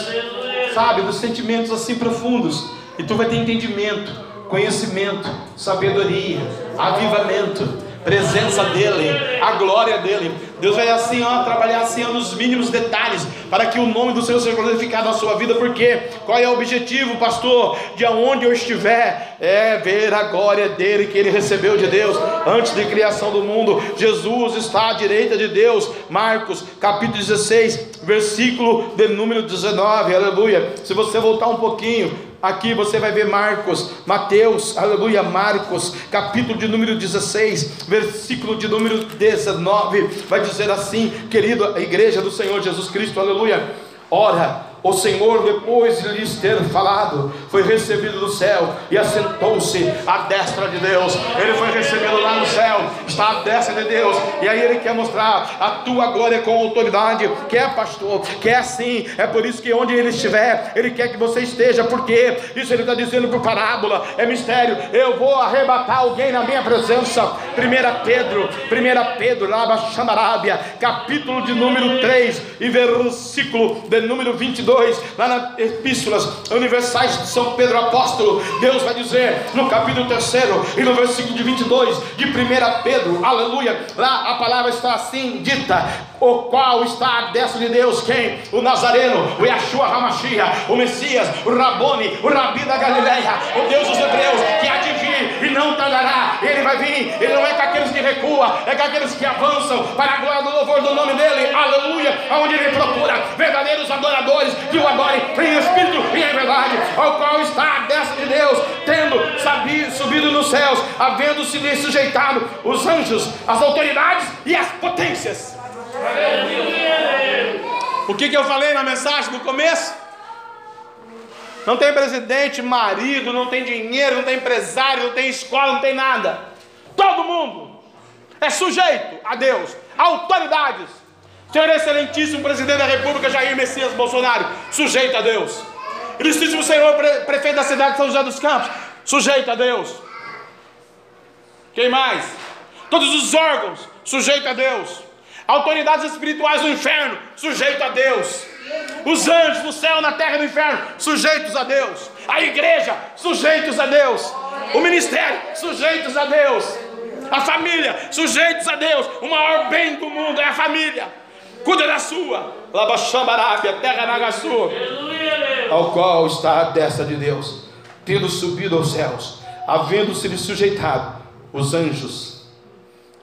sabe? Nos sentimentos assim profundos e tu vai ter entendimento, conhecimento, sabedoria, avivamento, presença dele, a glória dele. Deus vai assim, ó, trabalhar assim ó, nos mínimos detalhes, para que o nome do Senhor seja glorificado na sua vida, porque qual é o objetivo, pastor? De aonde eu estiver, é ver a glória dele que ele recebeu de Deus antes de criação do mundo. Jesus está à direita de Deus. Marcos, capítulo 16, versículo de número 19, aleluia. Se você voltar um pouquinho, Aqui você vai ver Marcos, Mateus, aleluia, Marcos, capítulo de número 16, versículo de número 19, vai dizer assim, querida igreja do Senhor Jesus Cristo, aleluia. Ora, o Senhor, depois de lhes ter falado, foi recebido do céu e assentou-se à destra de Deus. Ele foi recebido lá no céu, está à destra de Deus. E aí ele quer mostrar a tua glória com autoridade. Quer, pastor? Quer sim. É por isso que onde ele estiver, ele quer que você esteja. Porque isso ele está dizendo por parábola, é mistério. Eu vou arrebatar alguém na minha presença. 1 Pedro, 1 Pedro, lá Xamarábia, capítulo de número 3 e versículo de número 22 2, lá nas Epístolas Universais de São Pedro Apóstolo, Deus vai dizer no capítulo 3 e no versículo de 22 de 1 Pedro, aleluia, lá a palavra está assim dita: o qual está a destra de Deus, quem? O Nazareno, o Yeshua Hamashia, o Messias, o Rabone, o Rabi da Galileia, o Deus dos Hebreus, que há de vir e não tardará, ele vai vir, ele não é com aqueles que recuam, é com aqueles que avançam para a glória do louvor do nome dele, aleluia, aonde ele procura verdadeiros adoradores que o adorem em espírito e em verdade, ao qual está a destra de Deus, tendo sabido, subido nos céus, havendo-se lhe sujeitado os anjos, as autoridades e as potências. O que, que eu falei na mensagem no começo? Não tem presidente, marido, não tem dinheiro, não tem empresário, não tem escola, não tem nada. Todo mundo é sujeito a Deus, autoridades. Senhor Excelentíssimo Presidente da República Jair Messias Bolsonaro, sujeito a Deus. Ilustríssimo Senhor Prefeito da cidade de São José dos Campos, sujeito a Deus. Quem mais? Todos os órgãos, sujeito a Deus autoridades espirituais do inferno, sujeito a Deus. Os anjos no céu, na terra e no inferno, sujeitos a Deus. A igreja, sujeitos a Deus. O ministério, sujeitos a Deus. A família, sujeitos a Deus. O maior bem do mundo é a família. Cuida da sua. Labaxambarábia, terra Nagaçu. Ao qual está a destra de Deus, tendo subido aos céus, havendo-se lhe sujeitado os anjos,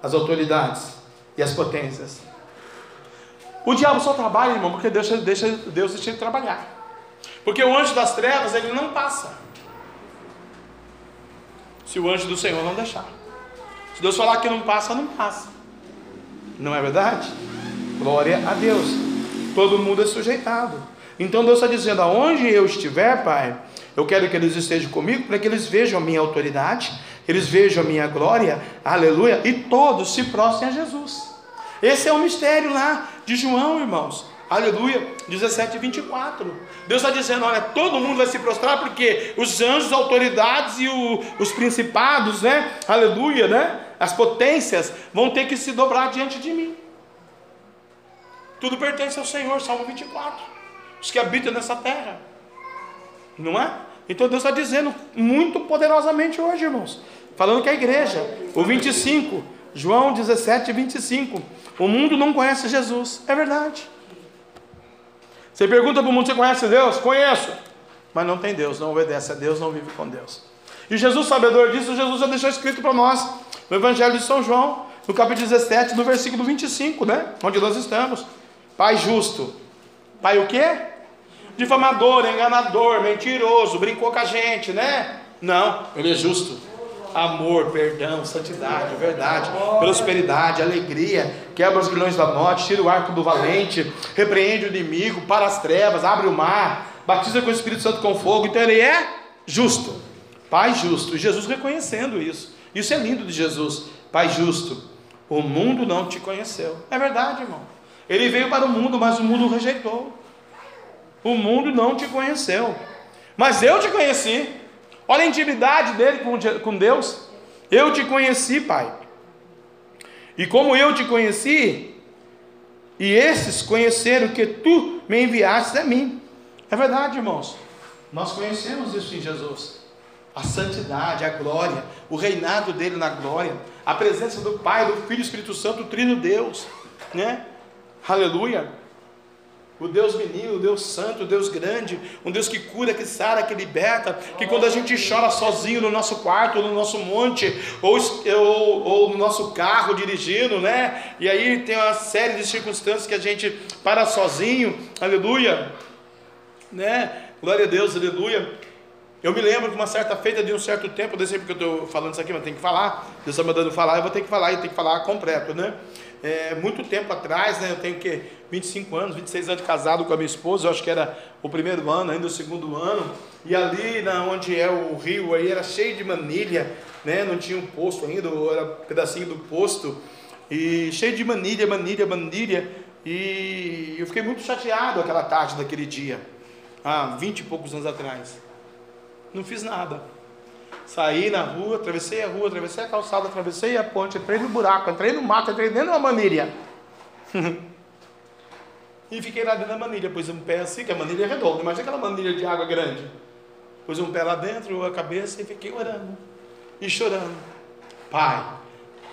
as autoridades e as potências. O diabo só trabalha, irmão, porque Deus deixa, Deus deixa ele trabalhar. Porque o anjo das trevas, ele não passa. se o anjo do Senhor não deixar. Se Deus falar que não passa, não passa. Não é verdade? Glória a Deus. Todo mundo é sujeitado. Então Deus está dizendo: aonde eu estiver, Pai, eu quero que eles estejam comigo para que eles vejam a minha autoridade, eles vejam a minha glória, aleluia, e todos se prostrem a Jesus. Esse é o mistério lá de João, irmãos. Aleluia, 17 e 24. Deus está dizendo: olha, todo mundo vai se prostrar, porque os anjos, autoridades e o, os principados, né? Aleluia, né? As potências vão ter que se dobrar diante de mim. Tudo pertence ao Senhor, Salmo 24. Os que habitam nessa terra. Não é? Então Deus está dizendo muito poderosamente hoje, irmãos. Falando que a igreja, o 25, João 17, 25. O mundo não conhece Jesus. É verdade. Você pergunta para o mundo: você conhece Deus? Conheço. Mas não tem Deus, não obedece a Deus, não vive com Deus. E Jesus, sabedor disso, Jesus já deixou escrito para nós no Evangelho de São João, no capítulo 17, no versículo 25, né? Onde nós estamos. Pai justo. Pai o quê? Difamador, enganador, mentiroso, brincou com a gente, né? Não, ele é justo. Amor, perdão, santidade, verdade, prosperidade, alegria, quebra os grilhões da morte, tira o arco do valente, repreende o inimigo, para as trevas, abre o mar, batiza com o Espírito Santo com fogo. Então ele é justo, Pai justo. E Jesus reconhecendo isso. Isso é lindo de Jesus. Pai justo, o mundo não te conheceu. É verdade, irmão. Ele veio para o mundo, mas o mundo o rejeitou. O mundo não te conheceu. Mas eu te conheci. Olha a intimidade dele com Deus. Eu te conheci, Pai. E como eu te conheci, e esses conheceram que tu me enviaste a mim. É verdade, irmãos. Nós conhecemos isso em Jesus. A santidade, a glória, o reinado dele na glória, a presença do Pai, do Filho e do Espírito Santo, o Trino Deus, né? Aleluia. O Deus menino, o Deus santo, o Deus grande, um Deus que cura, que sara, que liberta, que quando a gente chora sozinho no nosso quarto, no nosso monte, ou, ou, ou, no nosso carro dirigindo, né? E aí tem uma série de circunstâncias que a gente para sozinho, aleluia, né? Glória a Deus, aleluia. Eu me lembro que uma certa feita de um certo tempo, eu sempre que eu estou falando isso aqui, mas tem que falar, Deus está mandando falar, eu vou ter que falar, eu tenho que falar completo, né? É, muito tempo atrás, né, eu tenho que 25 anos, 26 anos de casado com a minha esposa, eu acho que era o primeiro ano, ainda o segundo ano, e ali na onde é o rio aí era cheio de manilha, né, não tinha um posto ainda, era um pedacinho do posto, e cheio de manilha, manilha, manilha, e eu fiquei muito chateado aquela tarde daquele dia, há 20 e poucos anos atrás. Não fiz nada. Saí na rua, atravessei a rua, atravessei a calçada, atravessei a ponte, entrei no buraco, entrei no mato, entrei dentro de uma manilha. e fiquei lá dentro da manilha, pus um pé assim, que a manilha é redonda, imagina aquela manilha de água grande. Pus um pé lá dentro, a cabeça e fiquei orando e chorando. Pai,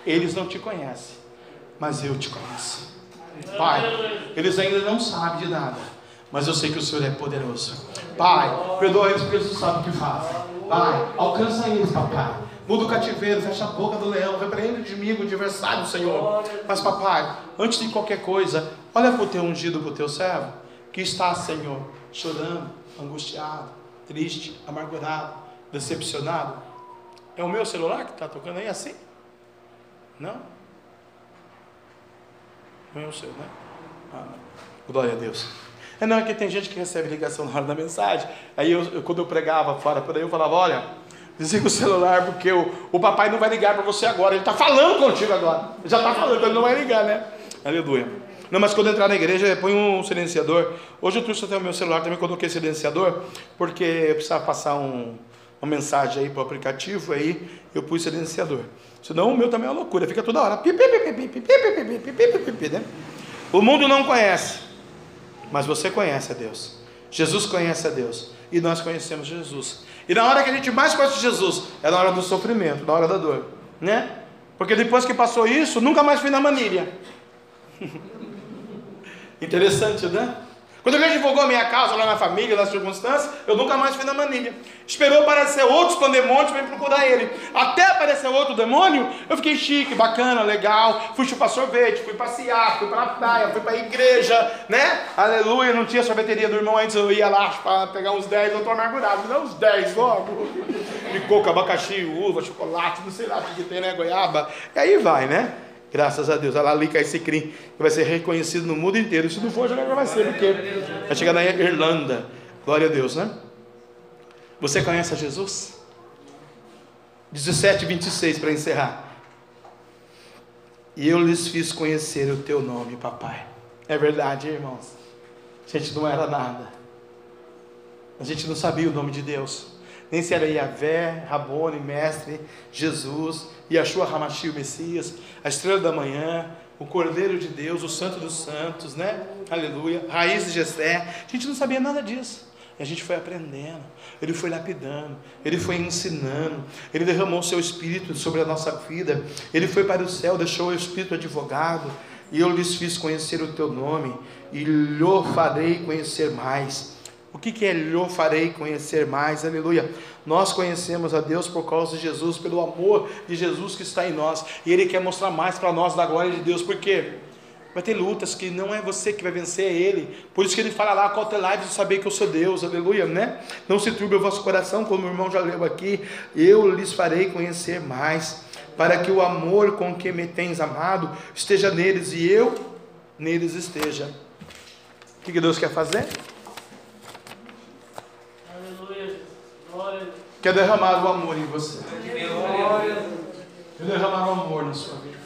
eles não te conhecem, mas eu te conheço. Pai, eles ainda não sabem de nada, mas eu sei que o Senhor é poderoso. Pai, perdoa eles porque eles não sabem o que fazem. Pai, alcança eles, papai. Muda o cativeiro, fecha a boca do leão, repreende o inimigo, o adversário, Senhor. Mas, papai, antes de qualquer coisa, olha para o teu ungido, para o teu servo, que está, Senhor, chorando, angustiado, triste, amargurado, decepcionado. É o meu celular que está tocando aí assim? Não? Não é o seu, né? Ah, Glória a Deus. É não, é que tem gente que recebe ligação na hora da mensagem. Aí eu, eu, quando eu pregava fora por aí, eu falava, olha, desliga o celular, porque o, o papai não vai ligar para você agora. Ele está falando contigo agora. Ele já está falando, então ele não vai ligar, né? Aleluia. Não, mas quando entrar na igreja, põe um silenciador. Hoje eu trouxe até o meu celular, também coloquei silenciador, porque eu precisava passar um, uma mensagem aí para o aplicativo, aí eu pus silenciador. Senão o meu também é uma loucura, fica toda hora. Né? O mundo não conhece mas você conhece a Deus. Jesus conhece a Deus. E nós conhecemos Jesus. E na hora que a gente mais conhece Jesus, é na hora do sofrimento, na hora da dor. Né? Porque depois que passou isso, nunca mais fui na manilha. Interessante, né? Quando ele advogou a minha causa lá na família, nas circunstâncias, eu nunca mais fui na manilha. Esperou aparecer outros pandemônios para procurar ele. Até aparecer outro demônio, eu fiquei chique, bacana, legal. Fui chupar sorvete, fui passear, fui para a praia, fui para a igreja, né? Aleluia, não tinha sorveteria do irmão antes, eu ia lá para pegar uns 10, eu estou amargurado, dá uns 10 logo. De coco, abacaxi, uva, chocolate, não sei lá o que tem, né? Goiaba. E aí vai, né? Graças a Deus. A Lalica esse crime que vai ser reconhecido no mundo inteiro. Se não for, já vai ser, porque vai chegar na Irlanda. Glória a Deus, né? Você conhece a Jesus? 17, 26 para encerrar. E eu lhes fiz conhecer o teu nome, papai. É verdade, irmãos. A gente não era nada. A gente não sabia o nome de Deus. Nem se era Yahvé, Rabone, Mestre, Jesus Yahshua Hamashi, o Messias, a estrela da manhã, o Cordeiro de Deus, o Santo dos Santos, né? Aleluia. Raiz de Jessé. A gente não sabia nada disso. E a gente foi aprendendo, ele foi lapidando, ele foi ensinando, ele derramou o seu espírito sobre a nossa vida, ele foi para o céu, deixou o espírito advogado, e eu lhes fiz conhecer o teu nome, e lhe farei conhecer mais. O que, que é lhe farei conhecer mais? Aleluia. Nós conhecemos a Deus por causa de Jesus, pelo amor de Jesus que está em nós. E Ele quer mostrar mais para nós da glória de Deus. Por quê? Vai ter lutas que não é você que vai vencer, é Ele. Por isso que Ele fala lá, cautelai de saber que eu sou Deus, aleluia, né? Não se turbe o vosso coração, como o irmão já leu aqui. Eu lhes farei conhecer mais, para que o amor com que me tens amado esteja neles e eu neles esteja. O que Deus quer fazer? Quer derramar o amor em você. Quer derramar o amor na sua vida.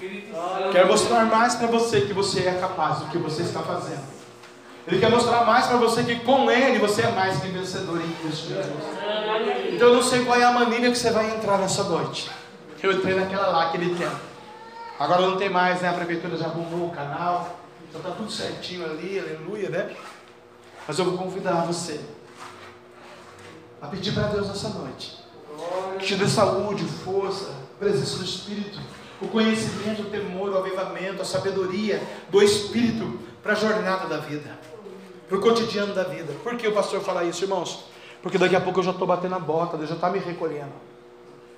Quer mostrar mais para você que você é capaz do que você está fazendo. Ele quer mostrar mais para você que com Ele você é mais que vencedor em Cristo Jesus. Então eu não sei qual é a maneira que você vai entrar nessa noite. Eu entrei naquela lá, aquele tempo. Agora não tem mais, né? A prefeitura já arrumou o canal. Então está tudo certinho ali, aleluia, né? Mas eu vou convidar você a pedir para Deus nessa noite. Que te dê saúde, força, presença do Espírito, o conhecimento, o temor, o avivamento, a sabedoria do Espírito para a jornada da vida, para o cotidiano da vida. Por que o pastor fala isso, irmãos? Porque daqui a pouco eu já estou batendo a bota, Deus já está me recolhendo.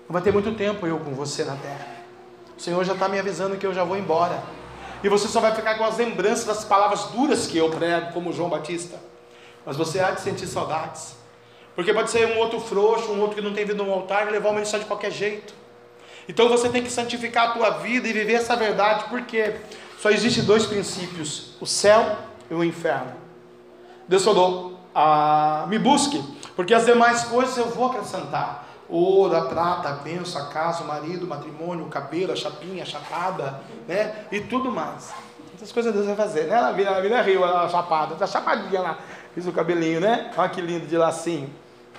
Não vai ter muito tempo eu com você na terra. O Senhor já está me avisando que eu já vou embora. E você só vai ficar com as lembranças das palavras duras que eu prego, como João Batista. Mas você há de sentir saudades. Porque pode ser um outro frouxo, um outro que não tem vindo no altar e levar uma lição de qualquer jeito. Então você tem que santificar a tua vida e viver essa verdade, porque só existem dois princípios: o céu e o inferno. Deus falou: ah, me busque, porque as demais coisas eu vou acrescentar. Ouro, a prata, a benção, a casa, o marido, o matrimônio, o cabelo, a chapinha, a chapada, né? E tudo mais. Essas coisas Deus vai fazer, né? Ela vira, ela vira rio, a chapada, tá chapadinha lá. Fiz o cabelinho, né? Olha que lindo de lacinho.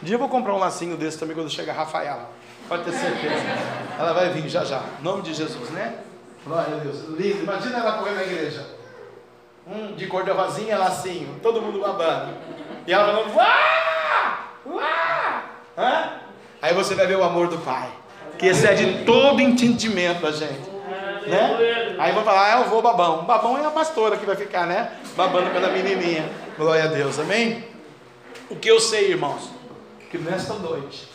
Um dia eu vou comprar um lacinho desse também quando chegar a Rafaela. Pode ter certeza. Ela vai vir já já. Em nome de Jesus, né? Glória a Deus. Lindo. Imagina ela correndo na igreja. Um de cor de rosinha, lacinho. Todo mundo babando. E ela falando, uá! Uá! Hã? Aí você vai ver o amor do Pai. Que excede todo entendimento da gente. Né? Aí vão falar, ah, eu vou babão. Babão é a pastora que vai ficar, né? Babando pela menininha. Glória a Deus, amém? O que eu sei, irmãos, que nesta noite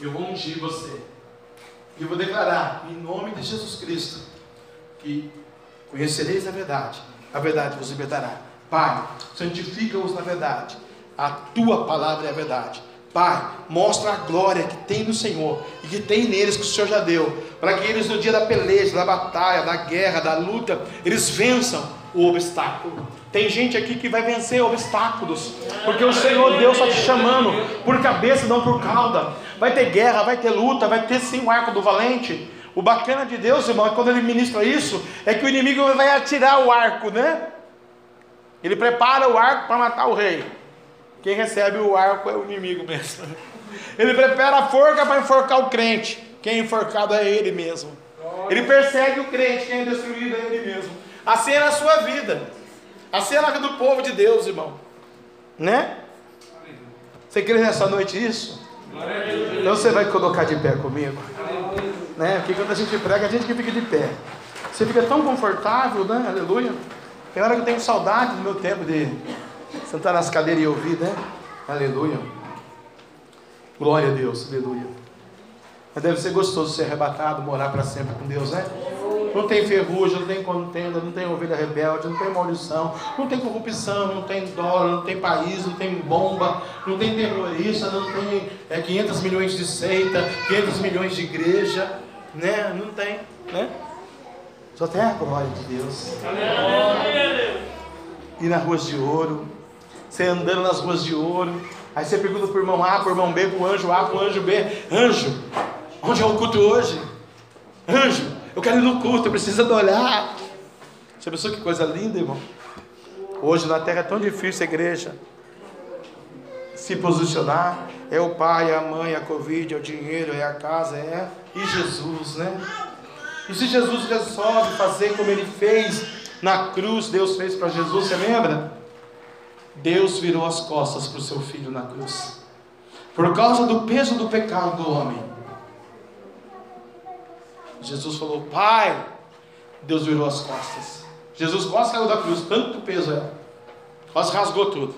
eu vou ungir você. E vou declarar, em nome de Jesus Cristo, que conhecereis a verdade, a verdade vos libertará. Pai, santifica-os na verdade, a tua palavra é a verdade. Pai, mostra a glória que tem no Senhor e que tem neles que o Senhor já deu, para que eles no dia da peleja, da batalha, da guerra, da luta, eles vençam o obstáculo. Tem gente aqui que vai vencer obstáculos, porque o Senhor Deus está te chamando por cabeça, não por cauda. Vai ter guerra, vai ter luta, vai ter sim o arco do valente. O bacana de Deus, irmão, é quando ele ministra isso, é que o inimigo vai atirar o arco, né? Ele prepara o arco para matar o rei. Quem recebe o arco é o inimigo mesmo. Ele prepara a forca para enforcar o crente. Quem é enforcado é ele mesmo. Ele persegue o crente, quem é destruído é ele mesmo. Assim é na sua vida. Assim é na vida do povo de Deus, irmão. Né? Você crê nessa noite isso? Então você vai colocar de pé comigo. Né? Porque quando a gente prega, a gente que fica de pé. Você fica tão confortável, né? Aleluia. Tem hora que eu tenho saudade do meu tempo de Sentar nas cadeiras e ouvir, né? Aleluia. Glória a Deus, aleluia. Mas deve ser gostoso ser arrebatado, morar para sempre com Deus, né? Não tem ferrugem, não tem contenda, não tem ovelha rebelde, não tem maldição, não tem corrupção, não tem dólar, não tem país, não tem bomba, não tem terrorista, não tem é, 500 milhões de seita, 500 milhões de igreja, né? Não tem, né? Só tem a glória de Deus. E nas ruas de ouro, você andando nas ruas de ouro, aí você pergunta para o irmão A, para o irmão B, para o anjo A, para o anjo B, anjo, onde é o culto hoje? Anjo, eu quero ir no culto, eu preciso olhar. Você pensou que coisa linda, irmão? Hoje na terra é tão difícil a igreja se posicionar. É o pai, é a mãe, é a Covid, é o dinheiro, é a casa, é. E Jesus, né? E se Jesus resolve fazer como ele fez na cruz, Deus fez para Jesus, você lembra? Deus virou as costas para o seu filho na cruz. Por causa do peso do pecado do homem. Jesus falou, Pai, Deus virou as costas. Jesus quase caiu da cruz, tanto peso é. Quase rasgou tudo.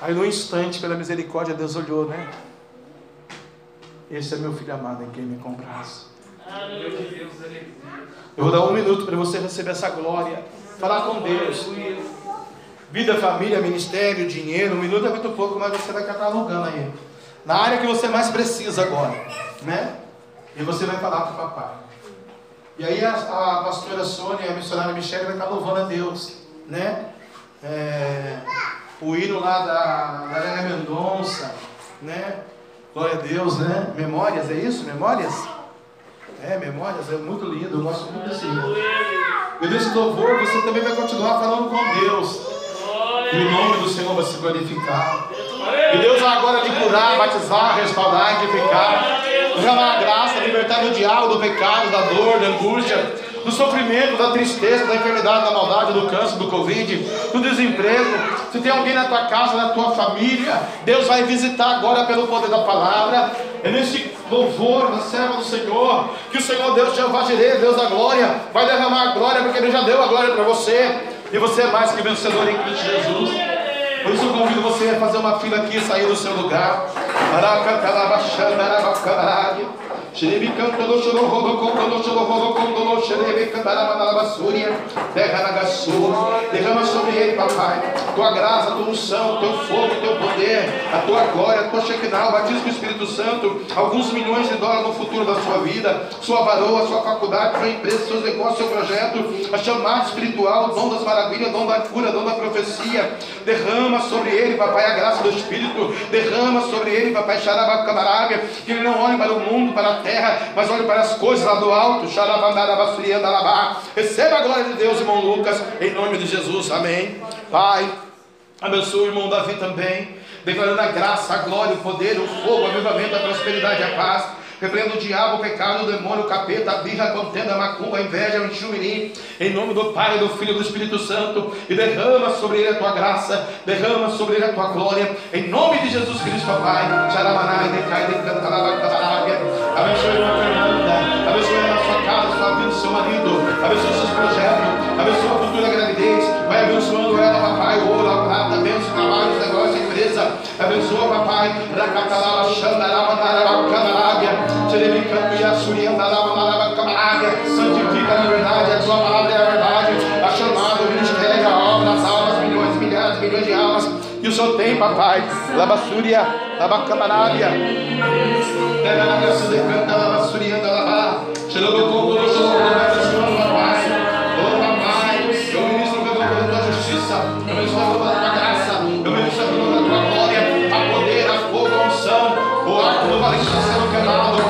Aí no instante, pela misericórdia, Deus olhou, né? Esse é meu filho amado em quem me compraz. Eu vou dar um minuto para você receber essa glória. Falar com Deus. Vida, família, ministério, dinheiro. Um minuto é muito pouco, mas você vai catalogando aí. Na área que você mais precisa agora. Né? E você vai falar para o papai. E aí a, a pastora Sônia a missionária Michelle vai estar louvando a Deus. Né? É, o hino lá da, da Helena Mendonça. Né? Glória a Deus, né? Memórias, é isso? Memórias? É, memórias, é muito lindo, eu gosto muito desse. E nesse louvor você também vai continuar falando com Deus. E o nome do Senhor vai se glorificar. E Deus vai agora te curar, batizar, restaurar, edificar. Derramar a graça, libertar do diabo, do pecado, da dor, da angústia, do sofrimento, da tristeza, da enfermidade, da maldade, do câncer, do Covid, do desemprego. Se tem alguém na tua casa, na tua família, Deus vai visitar agora pelo poder da palavra. É nesse louvor, na serva do Senhor, que o Senhor Deus Jeová Jireh, Deus da glória, vai derramar a glória, porque Ele já deu a glória para você. E você é mais que vencedor em Cristo Jesus. Por isso eu convido você a fazer uma fila aqui sair do seu lugar. Derrama sobre ele, papai, tua graça, tua unção, teu fogo, teu poder, a tua glória, a tua Shekinah, o batismo do Espírito Santo, alguns milhões de dólares no futuro da sua vida, sua varoa, sua faculdade, sua empresa, seus negócios, seu projeto, a chamada espiritual, o dom das maravilhas, o dom da cura, o dom da profecia. Derrama sobre ele, papai, a graça do Espírito, derrama sobre ele, papai, xarabacamarabia, que ele não olhe para o mundo, para a terra, mas olhe para as coisas lá do alto. Receba a glória de Deus, irmão Lucas, em nome de Jesus, amém. Pai, abençoe o irmão Davi também, declarando a graça, a glória, o poder, o fogo, o avivamento, a prosperidade e a paz. Repreenda o diabo, o pecado, o demônio, o capeta, a birra, a contenda, a macumba, a inveja, o enxumirim, em nome do Pai, do Filho e do Espírito Santo, e derrama sobre ele a tua graça, derrama sobre ele a tua glória, em nome de Jesus Cristo, Pai. Xaramanai, decai, decanta, lavacabarábia. Abençoe a Fernanda, abençoe na sua casa, sua vida, seu marido, abençoe seus projetos, abençoe a futura gravidez, vai abençoando ela, papai, ouro, a prata, abençoe o trabalho, a empresa, abençoa, papai, Racatalava, Xandarava, Narava, Canarábia, Santifica na verdade, a tua palavra é a verdade, a chamada, o ministério, a obra, as almas, milhões, milhares, milhões de almas, que o Senhor tem, papai, Labassúria, Labacamarábia, Derrama, se decanta, Labassurianda, Labá, Xerobocondo, Xerobocondo, papai, oh papai, eu ministro pelo poder da justiça, eu ministro pelo poder da graça, eu ministro pelo poder da tua glória, a poder, a fogo, a unção, o arco do valente está sendo queimado,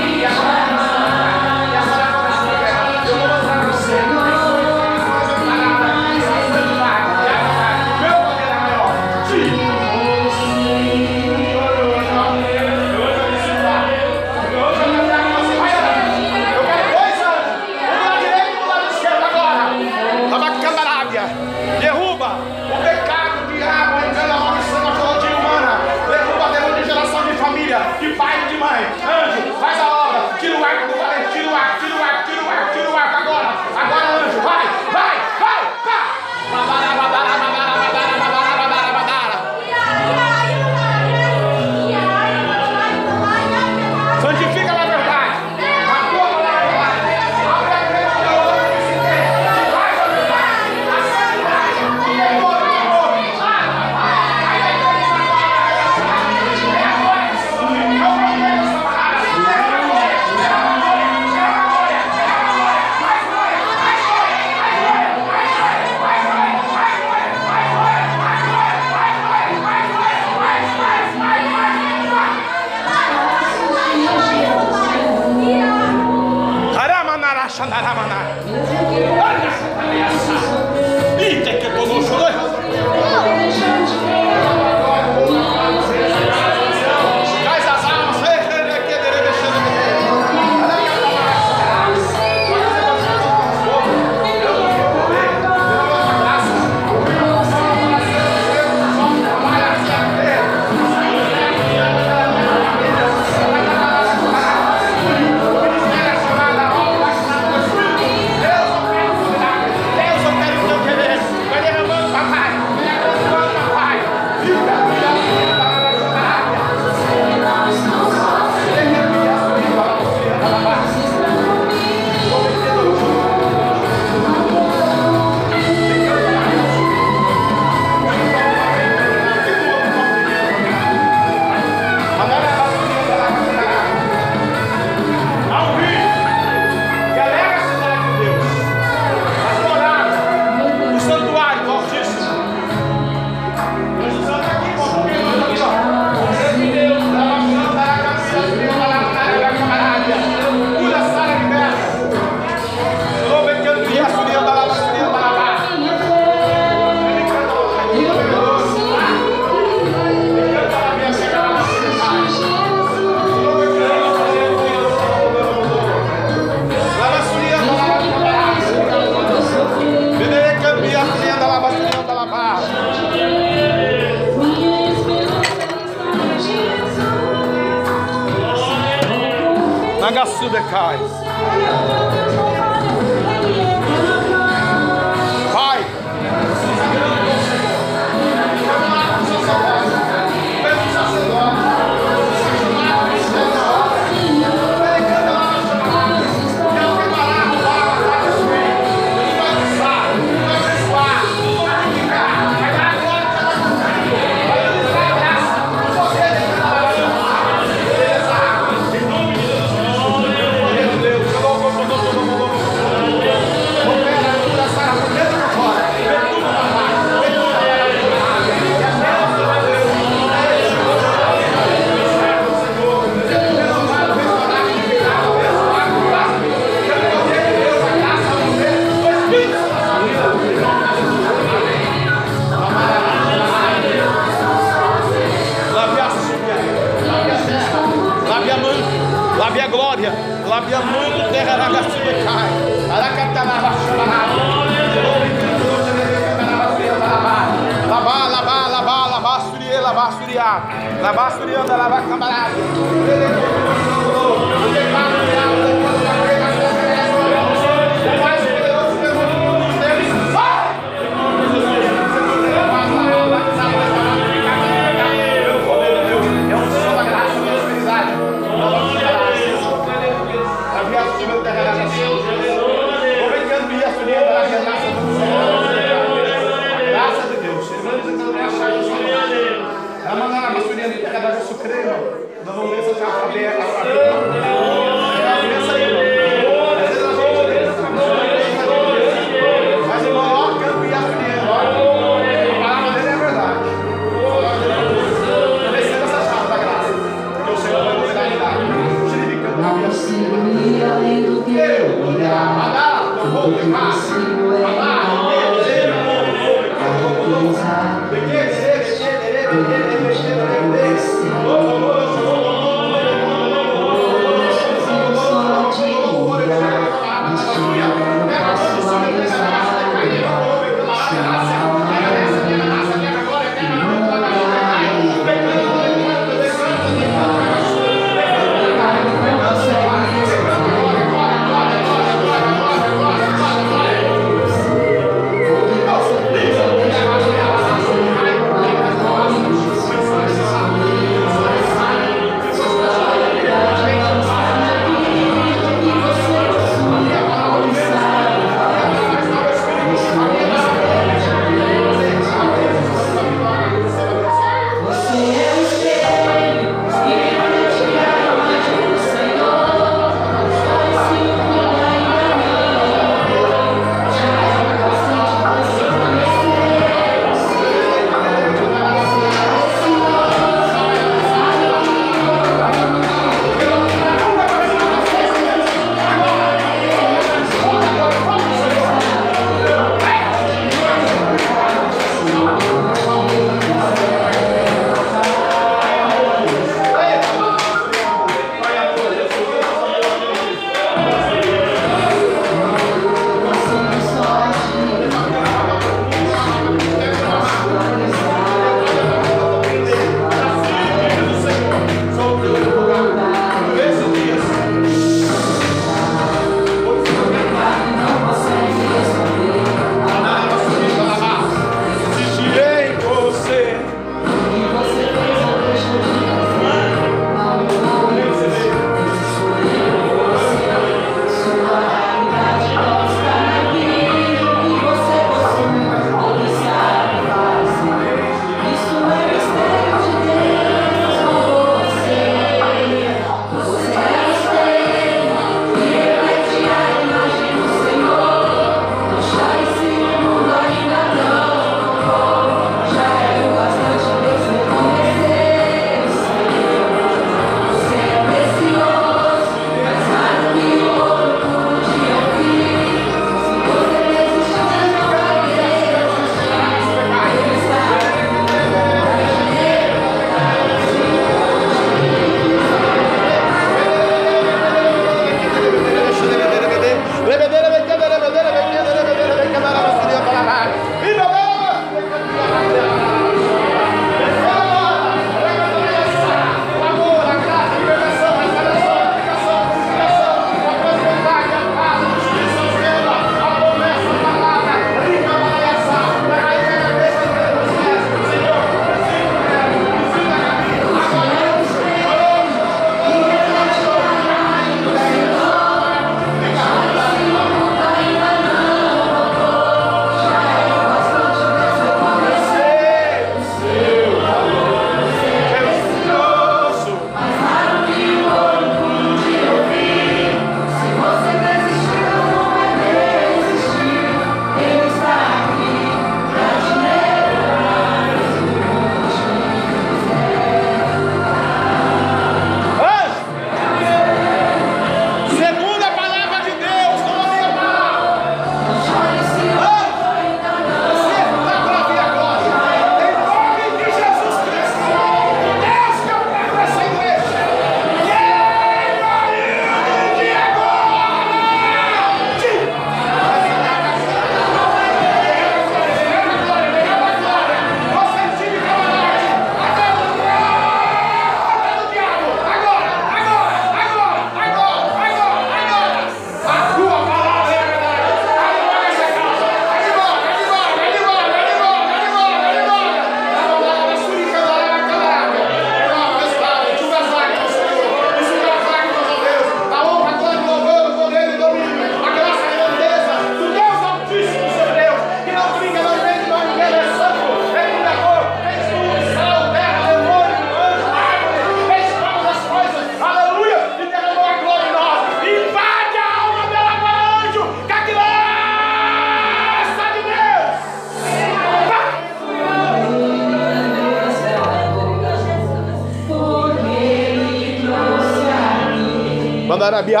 Mandarabia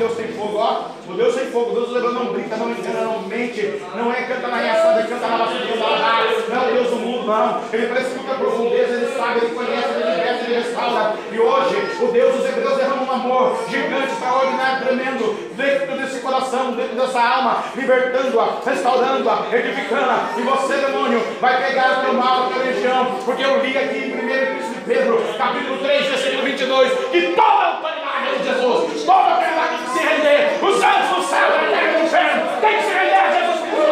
Deus tem fogo, ó. O Deus tem fogo. Deus não brinca, não engana, não mente. Não é canta na reação, canta na bacia, não é Deus do mundo, não. Ele prescruta a profundeza, ele sabe, ele conhece, ele liberta, ele restaura. E hoje, o Deus dos Hebreus derrama um amor gigante, extraordinário, tremendo, dentro desse coração, dentro dessa alma, libertando-a, restaurando-a, edificando-a. E você, demônio, vai pegar o teu mal, a tua legião, porque eu li aqui em 1 Cristo Pedro, capítulo 3, versículo 22, que toda a autoridade é de Jesus, toda a tem que se render, os anjos do céu, da terra e do inferno, tem que se render a Jesus Cristo.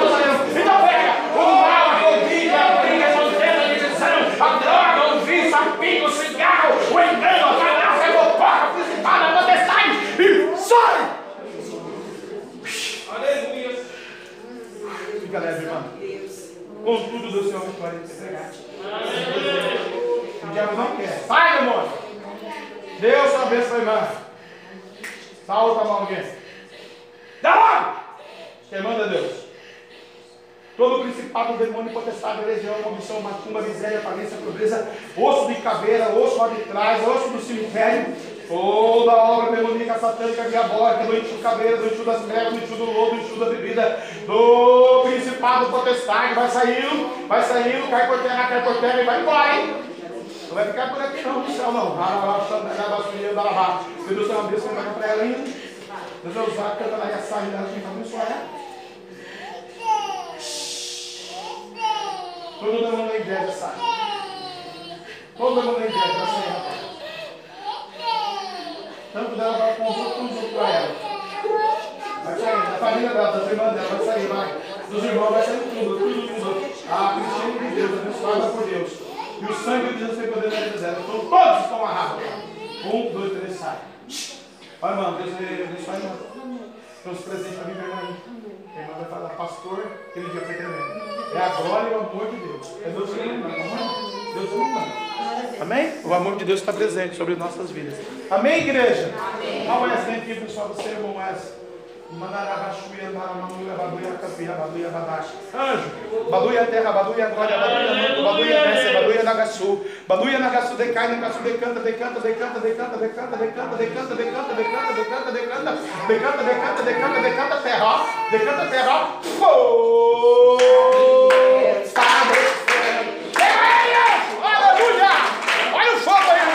Então pega o mal, a Covid, a briga, a tonteira, a divisão, a droga, o vício, a pinga, o cigarro, o engano, a canastra, a bococa, a principal, a potestade, e sai!
Aleluia.
Fica leve, irmão. Contudo, do Senhor te entregar. O diabo não quer. Sai, demônio! Deus sua bênção, irmã. Salta a mão alguém. Dá logo! Quem manda Deus. Todo principado, demônio, potestade, legião, maldição, macumba, miséria, falência, pobreza, osso de caveira, osso trás, osso do cemitério, toda obra demoníaca, satânica, diabólica, do enxudo caveira, do enxudo das trevas, do enxudo do lodo, do enxudo da bebida, do principado, potestade, vai saindo, vai saindo, cai por terra, cai por terra e vai embora, hein? Não vai ficar por aqui não, no céu não. Se Deus tem uma bênção, vai para ela ainda. Deus vai usar, canta lá e a sarra dela, quem vai abençoar ela. Todo mundo na inveja sai. Todo mundo na inveja vai sair, rapaz. Tanto dela vai com os outros, como os outros para ela. Vai sair, da família dela, das irmãs dela, vai sair, vai. Dos irmãos vai sair tudo, tudo, tudo. A Cristina de Deus, abençoada por Deus. E o sangue de Jesus tem poder vida dela. Então todos estão amarrados. Um, dois, três, sai. Vai, irmão, Deus abençoe a irmã. Tem uns presentes para mim, minha irmã. A irmã vai falar, pastor, aquele dia foi tremendo. É a glória e o amor de Deus. É Deus que não manda. Deus não manda. Amém? O amor de Deus está presente sobre nossas vidas. Amém, igreja? Amém. Irmão Wes, vem aqui, pessoal, você, irmão Wes. Anjo, baduia terra, baduia glória, baduia manto, baduia desce, baduia nagaçu, baduia nagaçu, decai, nagaçu, decanta, decanta, decanta, decanta, decanta, decanta, decanta, decanta, decanta, decanta, decanta, decanta, decanta, decanta, decanta, terra, decanta, terra, fogo! Está descendo. Aleluia! Olha o fogo aí,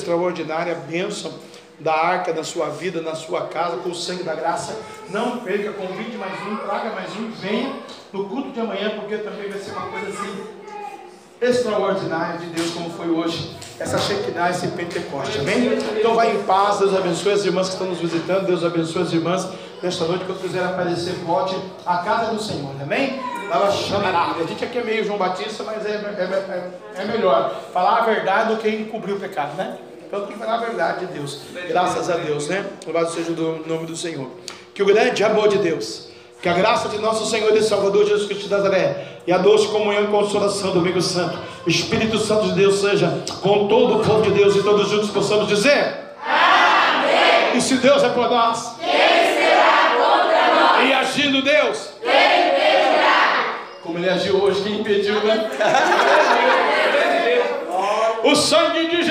extraordinária bênção da arca na sua vida, na sua casa, com o sangue da graça. Não perca, convide mais um, traga mais um, venha no culto de amanhã, porque também vai ser uma coisa assim extraordinária de Deus, como foi hoje, essa Shekinah, esse Pentecoste, amém? Então vai em paz, Deus abençoe as irmãs que estão nos visitando, Deus abençoe as irmãs nesta noite, quando quiser aparecer, volte à casa do Senhor, amém? Ela chamará. A gente aqui é meio João Batista, mas é, é, é, é melhor falar a verdade do que encobrir o pecado, né? Então tem que falar a verdade de Deus. Graças a Deus, né? Louvado seja o nome do Senhor. Que o grande amor de Deus, que a graça de nosso Senhor e Salvador Jesus Cristo de Nazaré e a doce comunhão e consolação do Domingo Santo, Espírito Santo de Deus seja com todo o povo de Deus e todos juntos possamos dizer: Amém. E se Deus é por nós, quem será contra nós? E agindo Deus, quem impedirá? Como ele agiu hoje, quem impediu, né? o sangue de